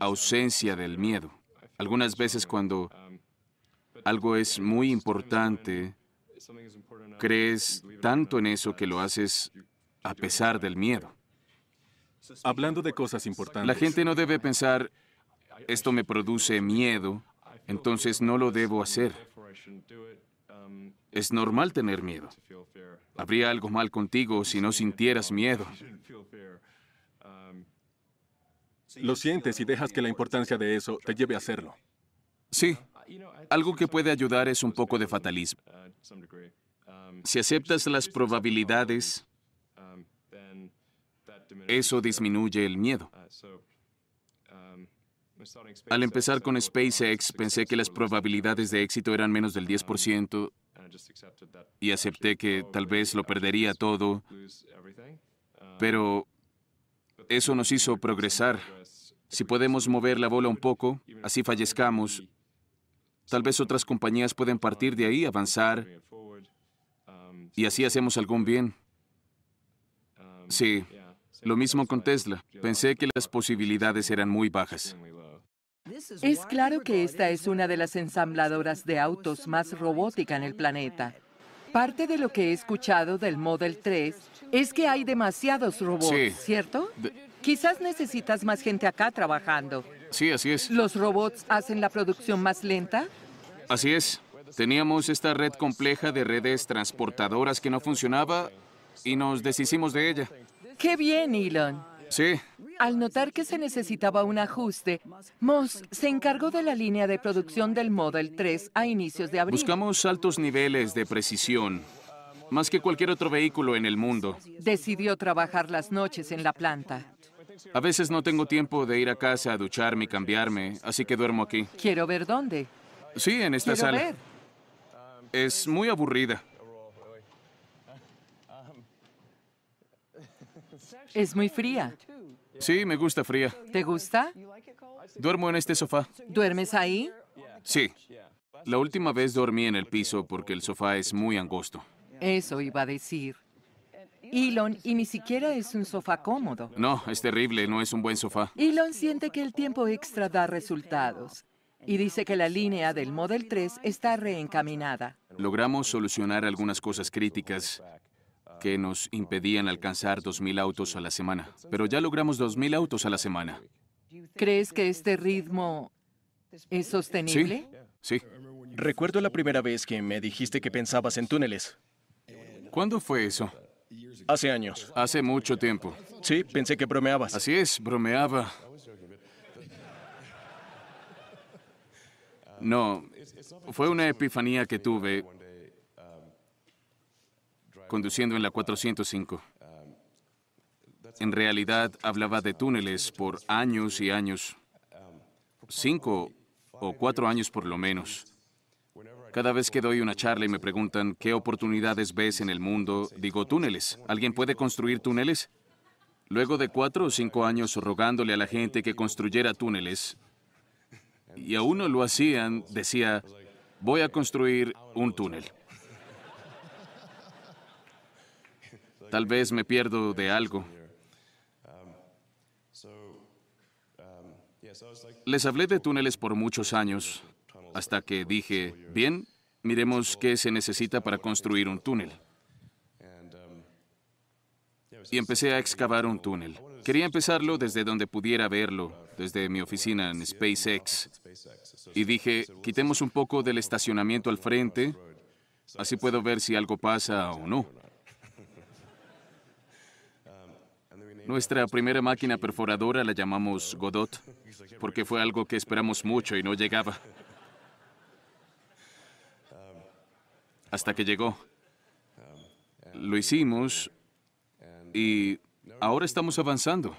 ausencia del miedo. Algunas veces cuando algo es muy importante, crees tanto en eso que lo haces a pesar del miedo. Hablando de cosas importantes. La gente no debe pensar, esto me produce miedo, entonces no lo debo hacer. Es normal tener miedo. Habría algo mal contigo si no sintieras miedo. Lo sientes y dejas que la importancia de eso te lleve a hacerlo. Sí, algo que puede ayudar es un poco de fatalismo. Si aceptas las probabilidades, eso disminuye el miedo. Al empezar con SpaceX, pensé que las probabilidades de éxito eran menos del 10% y acepté que tal vez lo perdería todo, pero eso nos hizo progresar. Si podemos mover la bola un poco, así fallezcamos, tal vez otras compañías pueden partir de ahí, avanzar, y así hacemos algún bien. Sí, lo mismo con Tesla. Pensé que las posibilidades eran muy bajas. Es claro que esta es una de las ensambladoras de autos más robótica en el planeta. Parte de lo que he escuchado del Model 3 es que hay demasiados robots, Sí. ¿cierto? Quizás necesitas más gente acá trabajando. Sí, así es. ¿Los robots hacen la producción más lenta? Así es. Teníamos esta red compleja de redes transportadoras que no funcionaba y nos deshicimos de ella. ¡Qué bien, Elon! Sí, Al notar que se necesitaba un ajuste, Moss se encargó de la línea de producción del Model 3 a inicios de abril. buscamos altos niveles de precisión, más que cualquier otro vehículo en el mundo. Decidió trabajar las noches en la planta. A veces no tengo tiempo de ir a casa a ducharme y cambiarme, así que duermo aquí. Quiero ver dónde. Sí, en esta Quiero sala. ver. Es muy aburrida. Es muy fría. Sí, me gusta fría. ¿Te gusta? Duermo en este sofá. ¿Duermes ahí? Sí. La última vez dormí en el piso porque el sofá es muy angosto. Eso iba a decir. Elon, y ni siquiera es un sofá cómodo. No, es terrible, no es un buen sofá. Elon siente que el tiempo extra da resultados y dice que la línea del Model 3 está reencaminada. Logramos solucionar algunas cosas críticas que nos impedían alcanzar 2.000 autos a la semana, pero ya logramos 2.000 autos a la semana. ¿Crees que este ritmo es sostenible? Sí. Recuerdo la primera vez que me dijiste que pensabas en túneles. ¿Cuándo fue eso? Hace años. Hace mucho tiempo. Sí, pensé que bromeabas. Así es, bromeaba. No, fue una epifanía que tuve conduciendo en la 405. En realidad hablaba de túneles por años y años, cinco o cuatro años por lo menos. Cada vez que doy una charla y me preguntan qué oportunidades ves en el mundo, digo túneles. ¿Alguien puede construir túneles? Luego de cuatro o cinco años rogándole a la gente que construyera túneles, y aún no lo hacían, decía, voy a construir un túnel. Tal vez me pierdo de algo. Les hablé de túneles por muchos años, hasta que dije, bien, miremos qué se necesita para construir un túnel. Y empecé a excavar un túnel. Quería empezarlo desde donde pudiera verlo, desde mi oficina en SpaceX. Y dije, quitemos un poco del estacionamiento al frente, así puedo ver si algo pasa o no. Nuestra primera máquina perforadora la llamamos Godot, porque fue algo que esperamos mucho y no llegaba. Hasta que llegó. Lo hicimos y ahora estamos avanzando.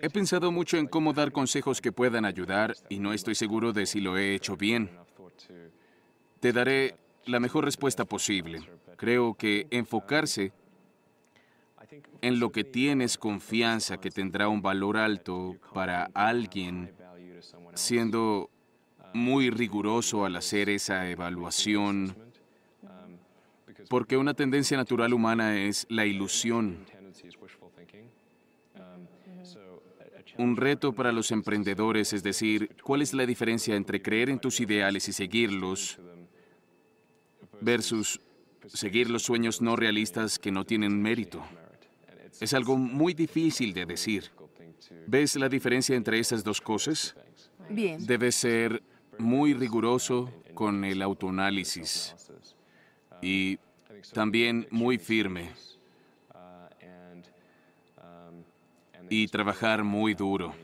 He pensado mucho en cómo dar consejos que puedan ayudar y no estoy seguro de si lo he hecho bien. Te daré la mejor respuesta posible. Creo que enfocarse en lo que tienes confianza que tendrá un valor alto para alguien, siendo muy riguroso al hacer esa evaluación, porque una tendencia natural humana es la ilusión. Un reto para los emprendedores es decir, ¿cuál es la diferencia entre creer en tus ideales y seguirlos versus seguir los sueños no realistas que no tienen mérito? Es algo muy difícil de decir. ¿Ves la diferencia entre esas dos cosas? Bien. Debes ser muy riguroso con el autoanálisis y también muy firme y trabajar muy duro,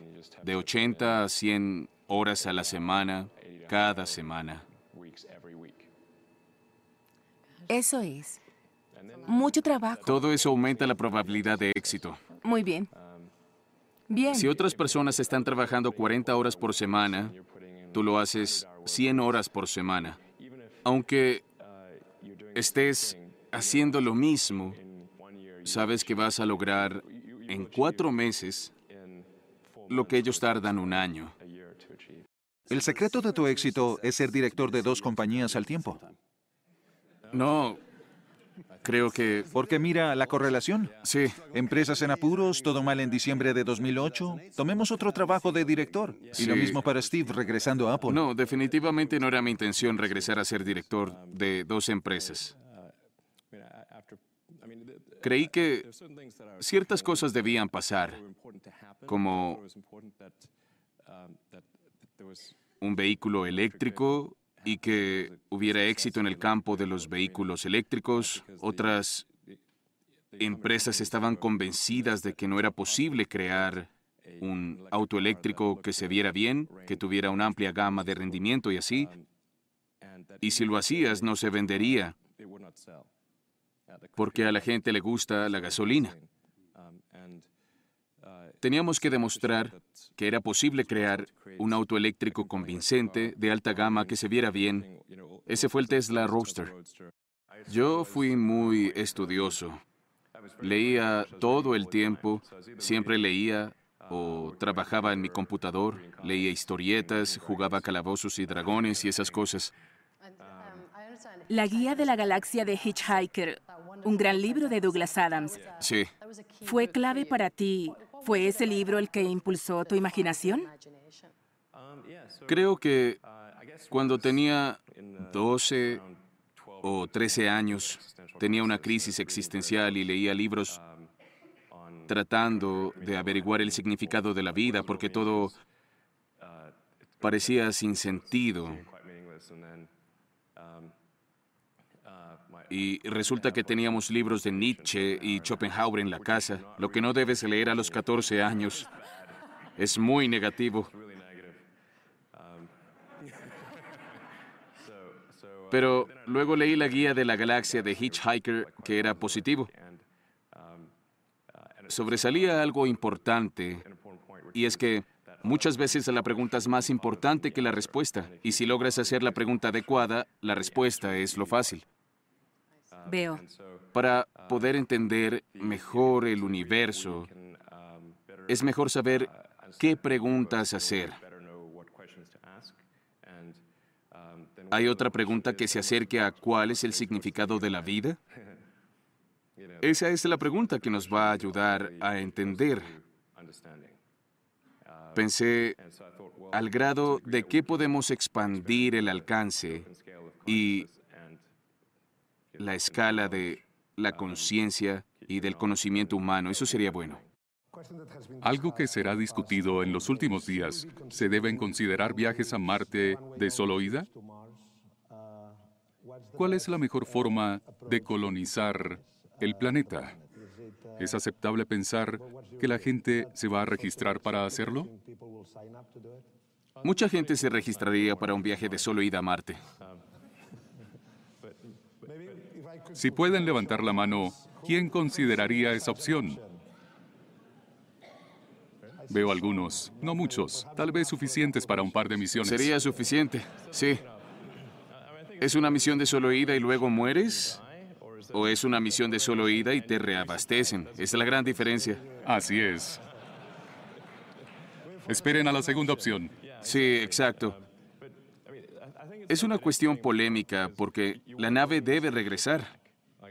de 80 a 100 horas a la semana, cada semana. Eso es. Mucho trabajo. Todo eso aumenta la probabilidad de éxito. Muy bien. Bien. Si otras personas están trabajando 40 horas por semana, tú lo haces 100 horas por semana. Aunque estés haciendo lo mismo, sabes que vas a lograr en cuatro meses lo que ellos tardan un año. ¿El secreto de tu éxito es ser director de dos compañías al tiempo? No, creo que... Porque mira la correlación. Sí. Empresas en apuros, todo mal en diciembre de 2008. Tomemos otro trabajo de director. Y lo mismo para Steve regresando a Apple. No, definitivamente no era mi intención regresar a ser director de dos empresas. Creí que ciertas cosas debían pasar, como un vehículo eléctrico y que hubiera éxito en el campo de los vehículos eléctricos. Otras empresas estaban convencidas de que no era posible crear un auto eléctrico que se viera bien, que tuviera una amplia gama de rendimiento y así. Y si lo hacías, no se vendería, porque a la gente le gusta la gasolina. Teníamos que demostrar que era posible crear un auto eléctrico convincente, de alta gama, que se viera bien. Ese fue el Tesla Roadster. Yo fui muy estudioso. Leía todo el tiempo, siempre leía o trabajaba en mi computador, leía historietas, jugaba calabozos y dragones y esas cosas. La guía de la galaxia de Hitchhiker, un gran libro de Douglas Adams, Sí, ¿fue clave para ti? ¿Fue ese libro el que impulsó tu imaginación? creo que cuando tenía 12 o 13 años, tenía una crisis existencial y leía libros tratando de averiguar el significado de la vida, porque todo parecía sin sentido. Y resulta que teníamos libros de Nietzsche y Schopenhauer en la casa, lo que no debes leer a los 14 años. Es muy negativo. Pero luego leí la guía de la galaxia de Hitchhiker, que era positivo. Sobresalía algo importante, y es que muchas veces la pregunta es más importante que la respuesta, y si logras hacer la pregunta adecuada, la respuesta es lo fácil. Veo. Para poder entender mejor el universo, es mejor saber qué preguntas hacer. ¿Hay otra pregunta que se acerque a cuál es el significado de la vida? Esa es la pregunta que nos va a ayudar a entender. Pensé al grado de qué podemos expandir el alcance y la escala de la conciencia y del conocimiento humano. Eso sería bueno. Algo que será discutido en los últimos días, ¿se deben considerar viajes a Marte de solo ida? ¿Cuál es la mejor forma de colonizar el planeta? ¿Es aceptable pensar que la gente se va a registrar para hacerlo? Mucha gente se registraría para un viaje de solo ida a Marte. Si pueden levantar la mano, ¿quién consideraría esa opción? Veo algunos, no muchos, tal vez suficientes para un par de misiones. Sería suficiente, sí. ¿Es una misión de solo ida y luego mueres? ¿O es una misión de solo ida y te reabastecen? Esa es la gran diferencia. Así es. Esperen a la segunda opción. Sí, exacto. Es una cuestión polémica porque la nave debe regresar.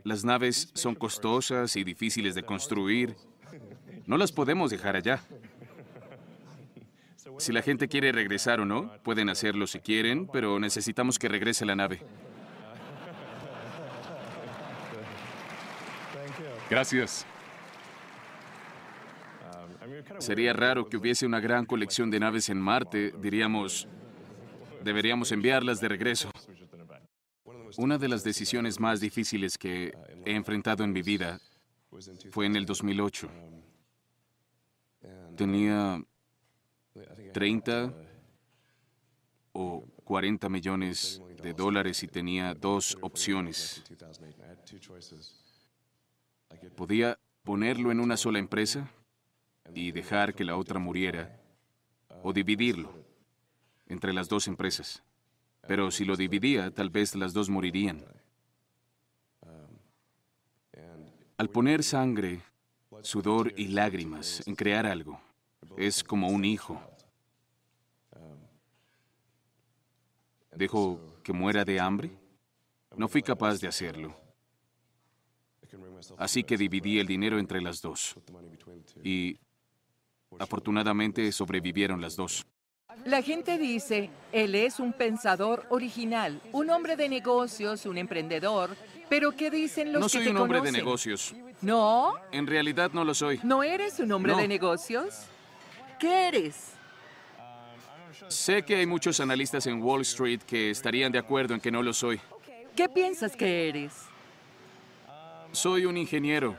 Las naves son costosas y difíciles de construir. No las podemos dejar allá. Si la gente quiere regresar o no, pueden hacerlo si quieren, pero necesitamos que regrese la nave. Gracias. Sería raro que hubiese una gran colección de naves en Marte, diríamos, deberíamos enviarlas de regreso. Una de las decisiones más difíciles que he enfrentado en mi vida fue en el 2008. Tenía 30 o 40 millones de dólares y tenía dos opciones. Podía ponerlo en una sola empresa y dejar que la otra muriera, o dividirlo entre las dos empresas. Pero si lo dividía, tal vez las dos morirían. Al poner sangre, sudor y lágrimas en crear algo, es como un hijo. ¿Dejo que muera de hambre? No fui capaz de hacerlo. Así que dividí el dinero entre las dos. Y afortunadamente sobrevivieron las dos. La gente dice, él es un pensador original, un hombre de negocios, un emprendedor, pero ¿qué dicen los no que soy te un hombre de negocios. ¿No? En realidad no lo soy. ¿No eres un hombre No. de negocios? ¿Qué eres? Sé que hay muchos analistas en Wall Street que estarían de acuerdo en que no lo soy. ¿Qué piensas que eres? Soy un ingeniero.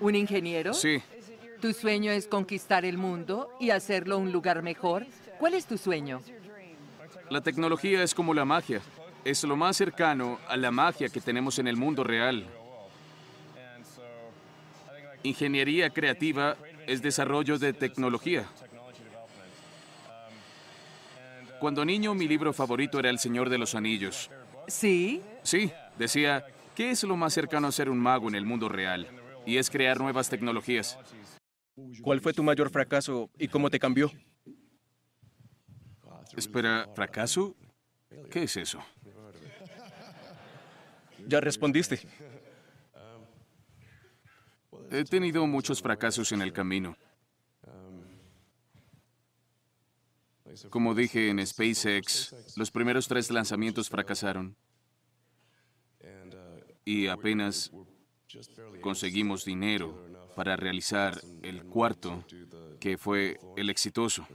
¿Un ingeniero? Sí. ¿Tu sueño es conquistar el mundo y hacerlo un lugar mejor? ¿Cuál es tu sueño? La tecnología es como la magia. Es lo más cercano a la magia que tenemos en el mundo real. Ingeniería creativa es desarrollo de tecnología. Cuando niño mi libro favorito era El Señor de los Anillos. ¿Sí? Sí, decía, ¿qué es lo más cercano a ser un mago en el mundo real? Y es crear nuevas tecnologías. ¿Cuál fue tu mayor fracaso y cómo te cambió? Espera, ¿fracaso? ¿Qué es eso? Ya respondiste. He tenido muchos fracasos en el camino. Como dije en SpaceX, los primeros tres lanzamientos fracasaron. Y apenas conseguimos dinero para realizar el cuarto, que fue el exitoso.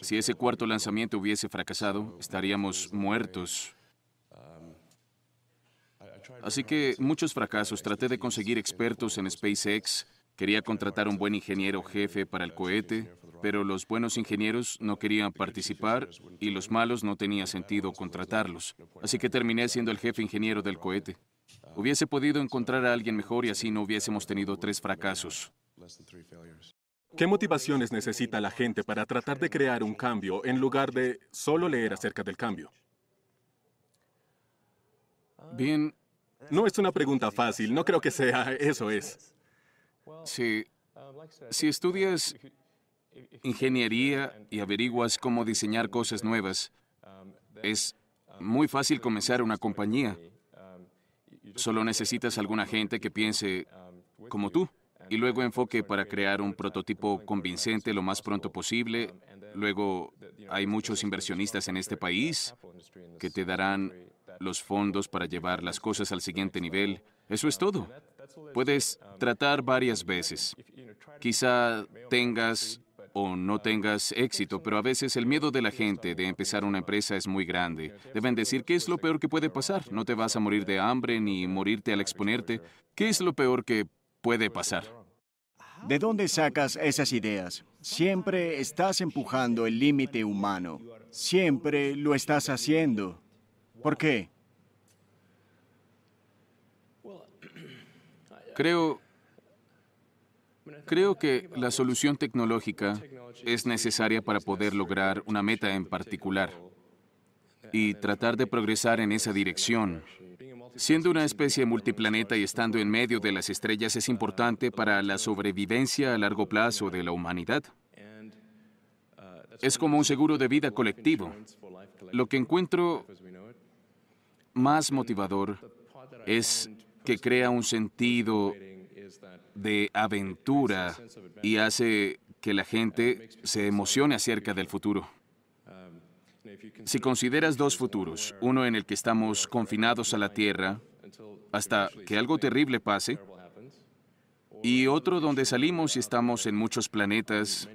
Si ese cuarto lanzamiento hubiese fracasado, estaríamos muertos. Así que muchos fracasos. Traté de conseguir expertos en SpaceX. Quería contratar un buen ingeniero jefe para el cohete, pero los buenos ingenieros no querían participar y los malos no tenía sentido contratarlos. Así que terminé siendo el jefe ingeniero del cohete. Hubiese podido encontrar a alguien mejor y así no hubiésemos tenido tres fracasos. ¿Qué motivaciones necesita la gente para tratar de crear un cambio en lugar de solo leer acerca del cambio? Bien. No es una pregunta fácil, no creo que sea eso es. Si, si estudias ingeniería y averiguas cómo diseñar cosas nuevas, es muy fácil comenzar una compañía. Solo necesitas alguna gente que piense como tú y luego enfoque para crear un prototipo convincente lo más pronto posible. Luego hay muchos inversionistas en este país que te darán los fondos para llevar las cosas al siguiente nivel. Eso es todo. Puedes tratar varias veces. Quizá tengas o no tengas éxito, pero a veces el miedo de la gente de empezar una empresa es muy grande. Deben decir, ¿qué es lo peor que puede pasar? No te vas a morir de hambre ni morirte al exponerte. ¿Qué es lo peor que puede pasar? ¿De dónde sacas esas ideas? Siempre estás empujando el límite humano. Siempre lo estás haciendo. ¿Por qué? Creo, creo que la solución tecnológica es necesaria para poder lograr una meta en particular y tratar de progresar en esa dirección. Siendo una especie multiplaneta y estando en medio de las estrellas es importante para la sobrevivencia a largo plazo de la humanidad. Es como un seguro de vida colectivo. Lo que encuentro más motivador es que crea un sentido de aventura y hace que la gente se emocione acerca del futuro. Si consideras dos futuros, uno en el que estamos confinados a la Tierra hasta que algo terrible pase, y otro donde salimos y estamos en muchos planetas,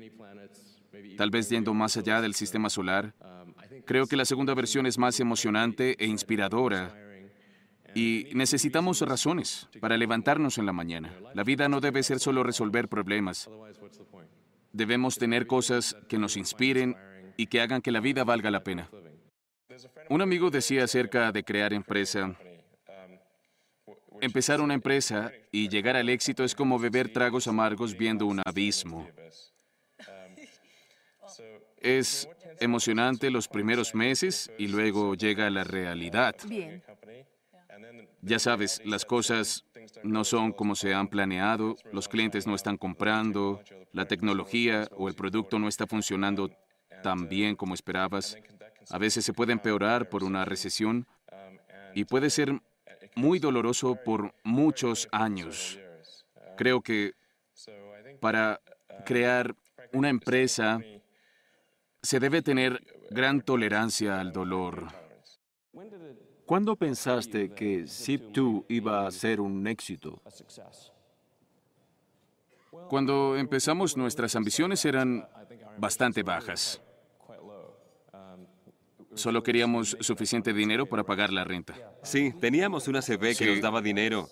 tal vez yendo más allá del sistema solar, creo que la segunda versión es más emocionante e inspiradora. Y necesitamos razones para levantarnos en la mañana. La vida no debe ser solo resolver problemas. Debemos tener cosas que nos inspiren y que hagan que la vida valga la pena. Un amigo decía acerca de crear empresa. Empezar una empresa y llegar al éxito es como beber tragos amargos viendo un abismo. Es emocionante los primeros meses y luego llega la realidad. Bien. Ya sabes, las cosas no son como se han planeado, los clientes no están comprando, la tecnología o el producto no está funcionando tan bien como esperabas. A veces se puede empeorar por una recesión y puede ser muy doloroso por muchos años. Creo que para crear una empresa se debe tener gran tolerancia al dolor. ¿Cuándo pensaste que Zip2 iba a ser un éxito? Cuando empezamos nuestras ambiciones eran bastante bajas. Solo queríamos suficiente dinero para pagar la renta. Sí, teníamos una CB que Sí. nos daba dinero.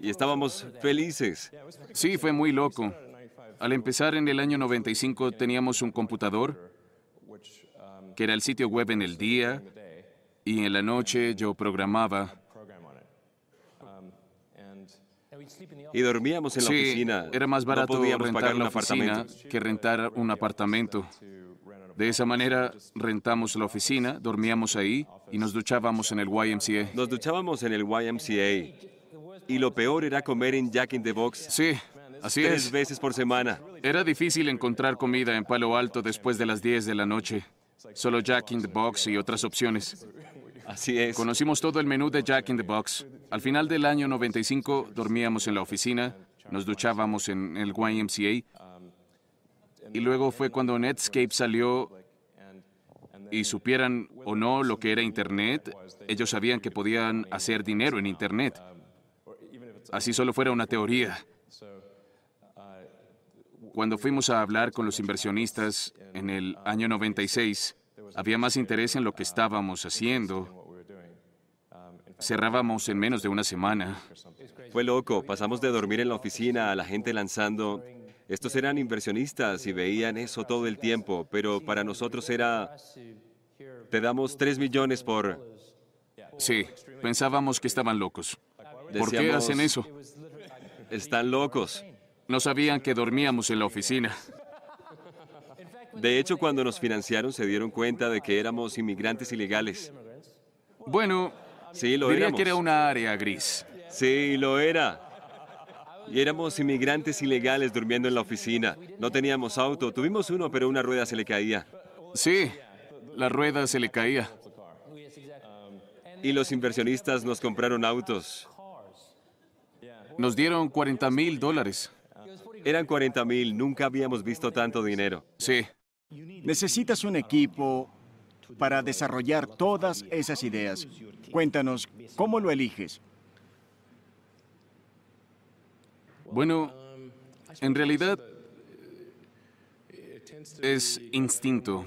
Y estábamos felices. Sí, fue muy loco. Al empezar en el año 95 teníamos un computador, que era el sitio web en el día, y en la noche yo programaba. Y dormíamos en la Sí, oficina. era más barato rentar pagar la oficina que rentar un apartamento. De esa manera rentamos la oficina, dormíamos ahí y nos duchábamos en el YMCA. Nos duchábamos en el YMCA. Y lo peor era comer en Jack in the Box. Sí, así tres es. veces por semana. Era difícil encontrar comida en Palo Alto después de las 10 de la noche. Solo Jack in the Box y otras opciones. Así es. Conocimos todo el menú de Jack in the Box. Al final del año 95 dormíamos en la oficina, nos duchábamos en el YMCA. Y luego fue cuando Netscape salió y supieran o no lo que era Internet, ellos sabían que podían hacer dinero en Internet. Así solo fuera una teoría. Cuando fuimos a hablar con los inversionistas en el año 96, había más interés en lo que estábamos haciendo. Cerrábamos en menos de una semana. Fue loco. Pasamos de dormir en la oficina a la gente lanzando. Estos eran inversionistas y veían eso todo el tiempo, pero para nosotros era... Te damos 3 millones por... Sí, pensábamos que estaban locos. ¿Por qué hacen eso? Están locos. No sabían que dormíamos en la oficina. De hecho, cuando nos financiaron se dieron cuenta de que éramos inmigrantes ilegales. Bueno, sí, lo diría éramos. que era una área gris. Sí, lo era. Y éramos inmigrantes ilegales durmiendo en la oficina. No teníamos auto. Tuvimos uno, pero una rueda se le caía. Sí, la rueda se le caía. Y los inversionistas nos compraron autos. Nos dieron 40 mil dólares. Eran 40 mil. Nunca habíamos visto tanto dinero. Sí. Necesitas un equipo para desarrollar todas esas ideas. Cuéntanos, ¿cómo lo eliges? Bueno, en realidad es instinto.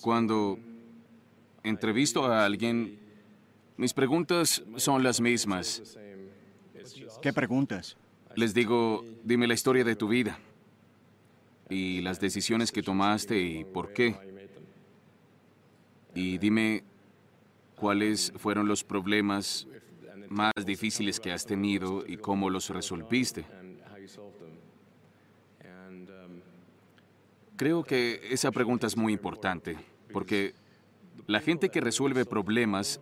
Cuando entrevisto a alguien, mis preguntas son las mismas. ¿Qué preguntas? Les digo, dime la historia de tu vida y las decisiones que tomaste y por qué. Y dime cuáles fueron los problemas más difíciles que has tenido y cómo los resolviste. Creo que esa pregunta es muy importante, porque la gente que resuelve problemas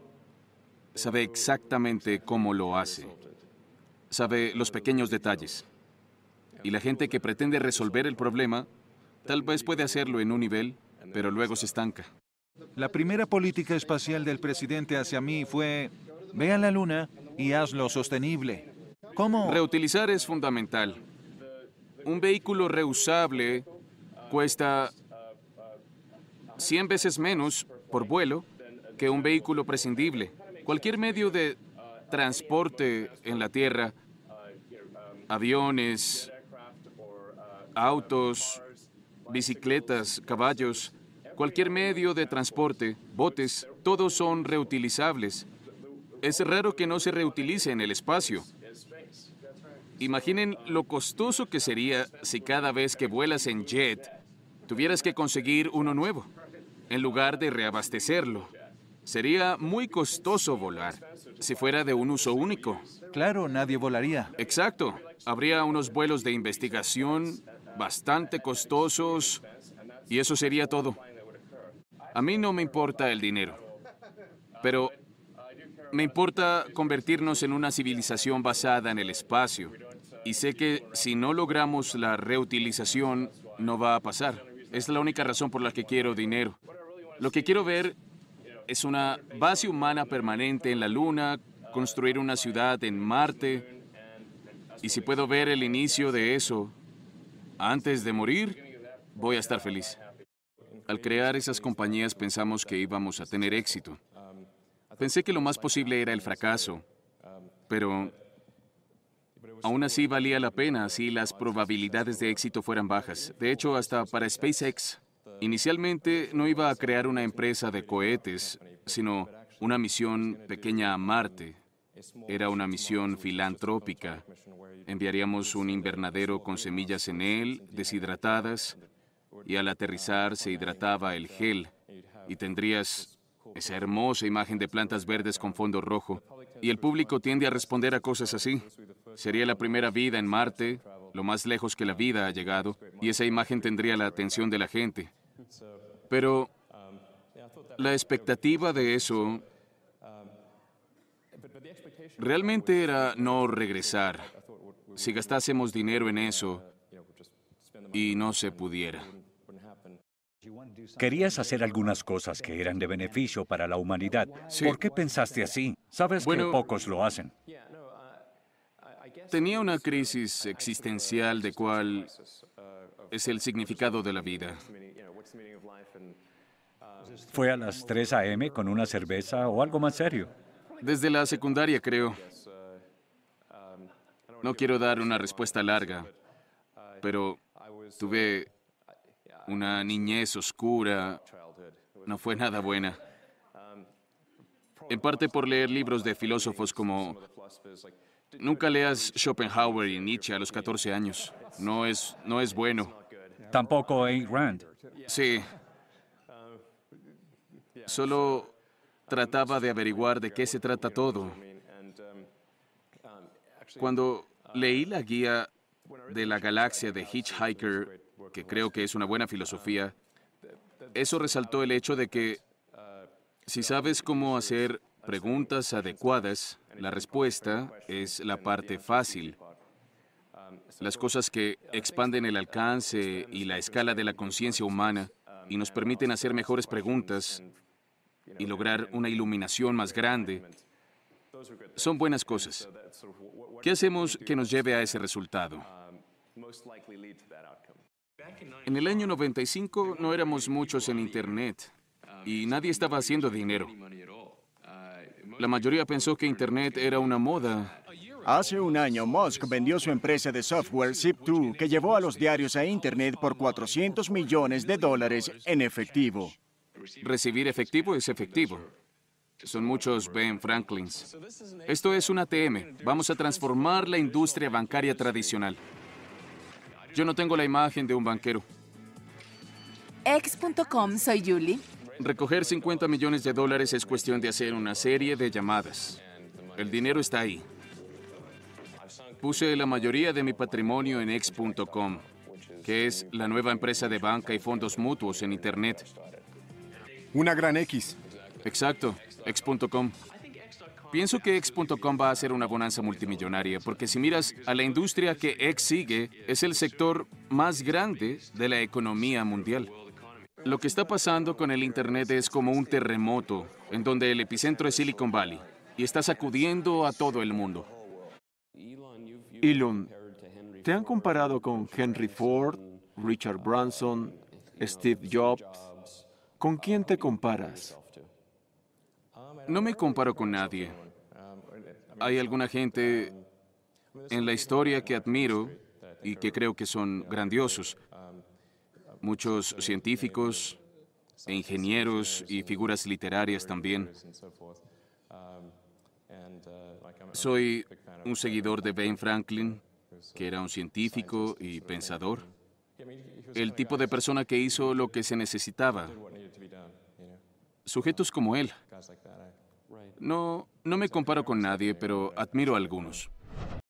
sabe exactamente cómo lo hace, sabe los pequeños detalles. Y la gente que pretende resolver el problema tal vez puede hacerlo en un nivel, pero luego se estanca. La primera política espacial del presidente hacia mí fue, ve a la luna y hazlo sostenible. ¿Cómo? Reutilizar es fundamental. Un vehículo reusable cuesta 100 veces menos por vuelo que un vehículo prescindible. Cualquier medio de transporte en la Tierra, aviones, autos, bicicletas, caballos, cualquier medio de transporte, botes, todos son reutilizables. Es raro que no se reutilice en el espacio. Imaginen lo costoso que sería si cada vez que vuelas en jet tuvieras que conseguir uno nuevo, en lugar de reabastecerlo. Sería muy costoso volar, si fuera de un uso único. Claro, nadie volaría. Exacto. Habría unos vuelos de investigación bastante costosos y eso sería todo. A mí no me importa el dinero, pero me importa convertirnos en una civilización basada en el espacio. Y sé que si no logramos la reutilización, no va a pasar. Es la única razón por la que quiero dinero. Lo que quiero ver es una base humana permanente en la Luna, construir una ciudad en Marte. Y si puedo ver el inicio de eso antes de morir, voy a estar feliz. Al crear esas compañías pensamos que íbamos a tener éxito. Pensé que lo más posible era el fracaso, pero aún así valía la pena si las probabilidades de éxito fueran bajas. De hecho, hasta para SpaceX, inicialmente no iba a crear una empresa de cohetes, sino una misión pequeña a Marte. Era una misión filantrópica. Enviaríamos un invernadero con semillas en él, deshidratadas, y al aterrizar se hidrataba el gel y tendrías esa hermosa imagen de plantas verdes con fondo rojo. Y el público tiende a responder a cosas así. Sería la primera vida en Marte, lo más lejos que la vida ha llegado, y esa imagen tendría la atención de la gente. Pero la expectativa de eso realmente era no regresar. Si gastásemos dinero en eso y no se pudiera. Querías hacer algunas cosas que eran de beneficio para la humanidad. ¿Por qué pensaste así? Sabes que pocos lo hacen. Tenía una crisis existencial de cuál es el significado de la vida. ¿Fue a las 3 a.m. con una cerveza o algo más serio? Desde la secundaria, creo. No quiero dar una respuesta larga, pero tuve una niñez oscura. No fue nada buena. En parte por leer libros de filósofos como... Nunca leas Schopenhauer y Nietzsche a los 14 años. No es, no es bueno. Tampoco Ayn Rand. Sí. Solo trataba de averiguar de qué se trata todo. Cuando leí la guía de la galaxia de Hitchhiker, que creo que es una buena filosofía, eso resaltó el hecho de que si sabes cómo hacer preguntas adecuadas, la respuesta es la parte fácil. Las cosas que expanden el alcance y la escala de la conciencia humana y nos permiten hacer mejores preguntas y lograr una iluminación más grande, son buenas cosas. ¿Qué hacemos que nos lleve a ese resultado? En el año 95 no éramos muchos en Internet y nadie estaba haciendo dinero. La mayoría pensó que Internet era una moda. Hace un año, Musk vendió su empresa de software Zip2, que llevó a los diarios a Internet por 400 millones de dólares en efectivo. Recibir efectivo es efectivo. Son muchos Ben Franklins. Esto es un ATM. Vamos a transformar la industria bancaria tradicional. Yo no tengo la imagen de un banquero. Ex.com, soy Julie. Recoger 50 millones de dólares es cuestión de hacer una serie de llamadas. El dinero está ahí. Puse la mayoría de mi patrimonio en Ex.com, que es la nueva empresa de banca y fondos mutuos en Internet. Una gran X. Exacto, Ex.com. Pienso que X.com va a ser una bonanza multimillonaria, porque si miras a la industria que X sigue, es el sector más grande de la economía mundial. Lo que está pasando con el Internet es como un terremoto, en donde el epicentro es Silicon Valley, y está sacudiendo a todo el mundo. Elon, ¿te han comparado con Henry Ford, Richard Branson, Steve Jobs? ¿Con quién te comparas? No me comparo con nadie. Hay alguna gente en la historia que admiro y que creo que son grandiosos. Muchos científicos, ingenieros y figuras literarias también. Soy un seguidor de Ben Franklin, que era un científico y pensador. El tipo de persona que hizo lo que se necesitaba. Sujetos como él. No, no me comparo con nadie, pero admiro a algunos.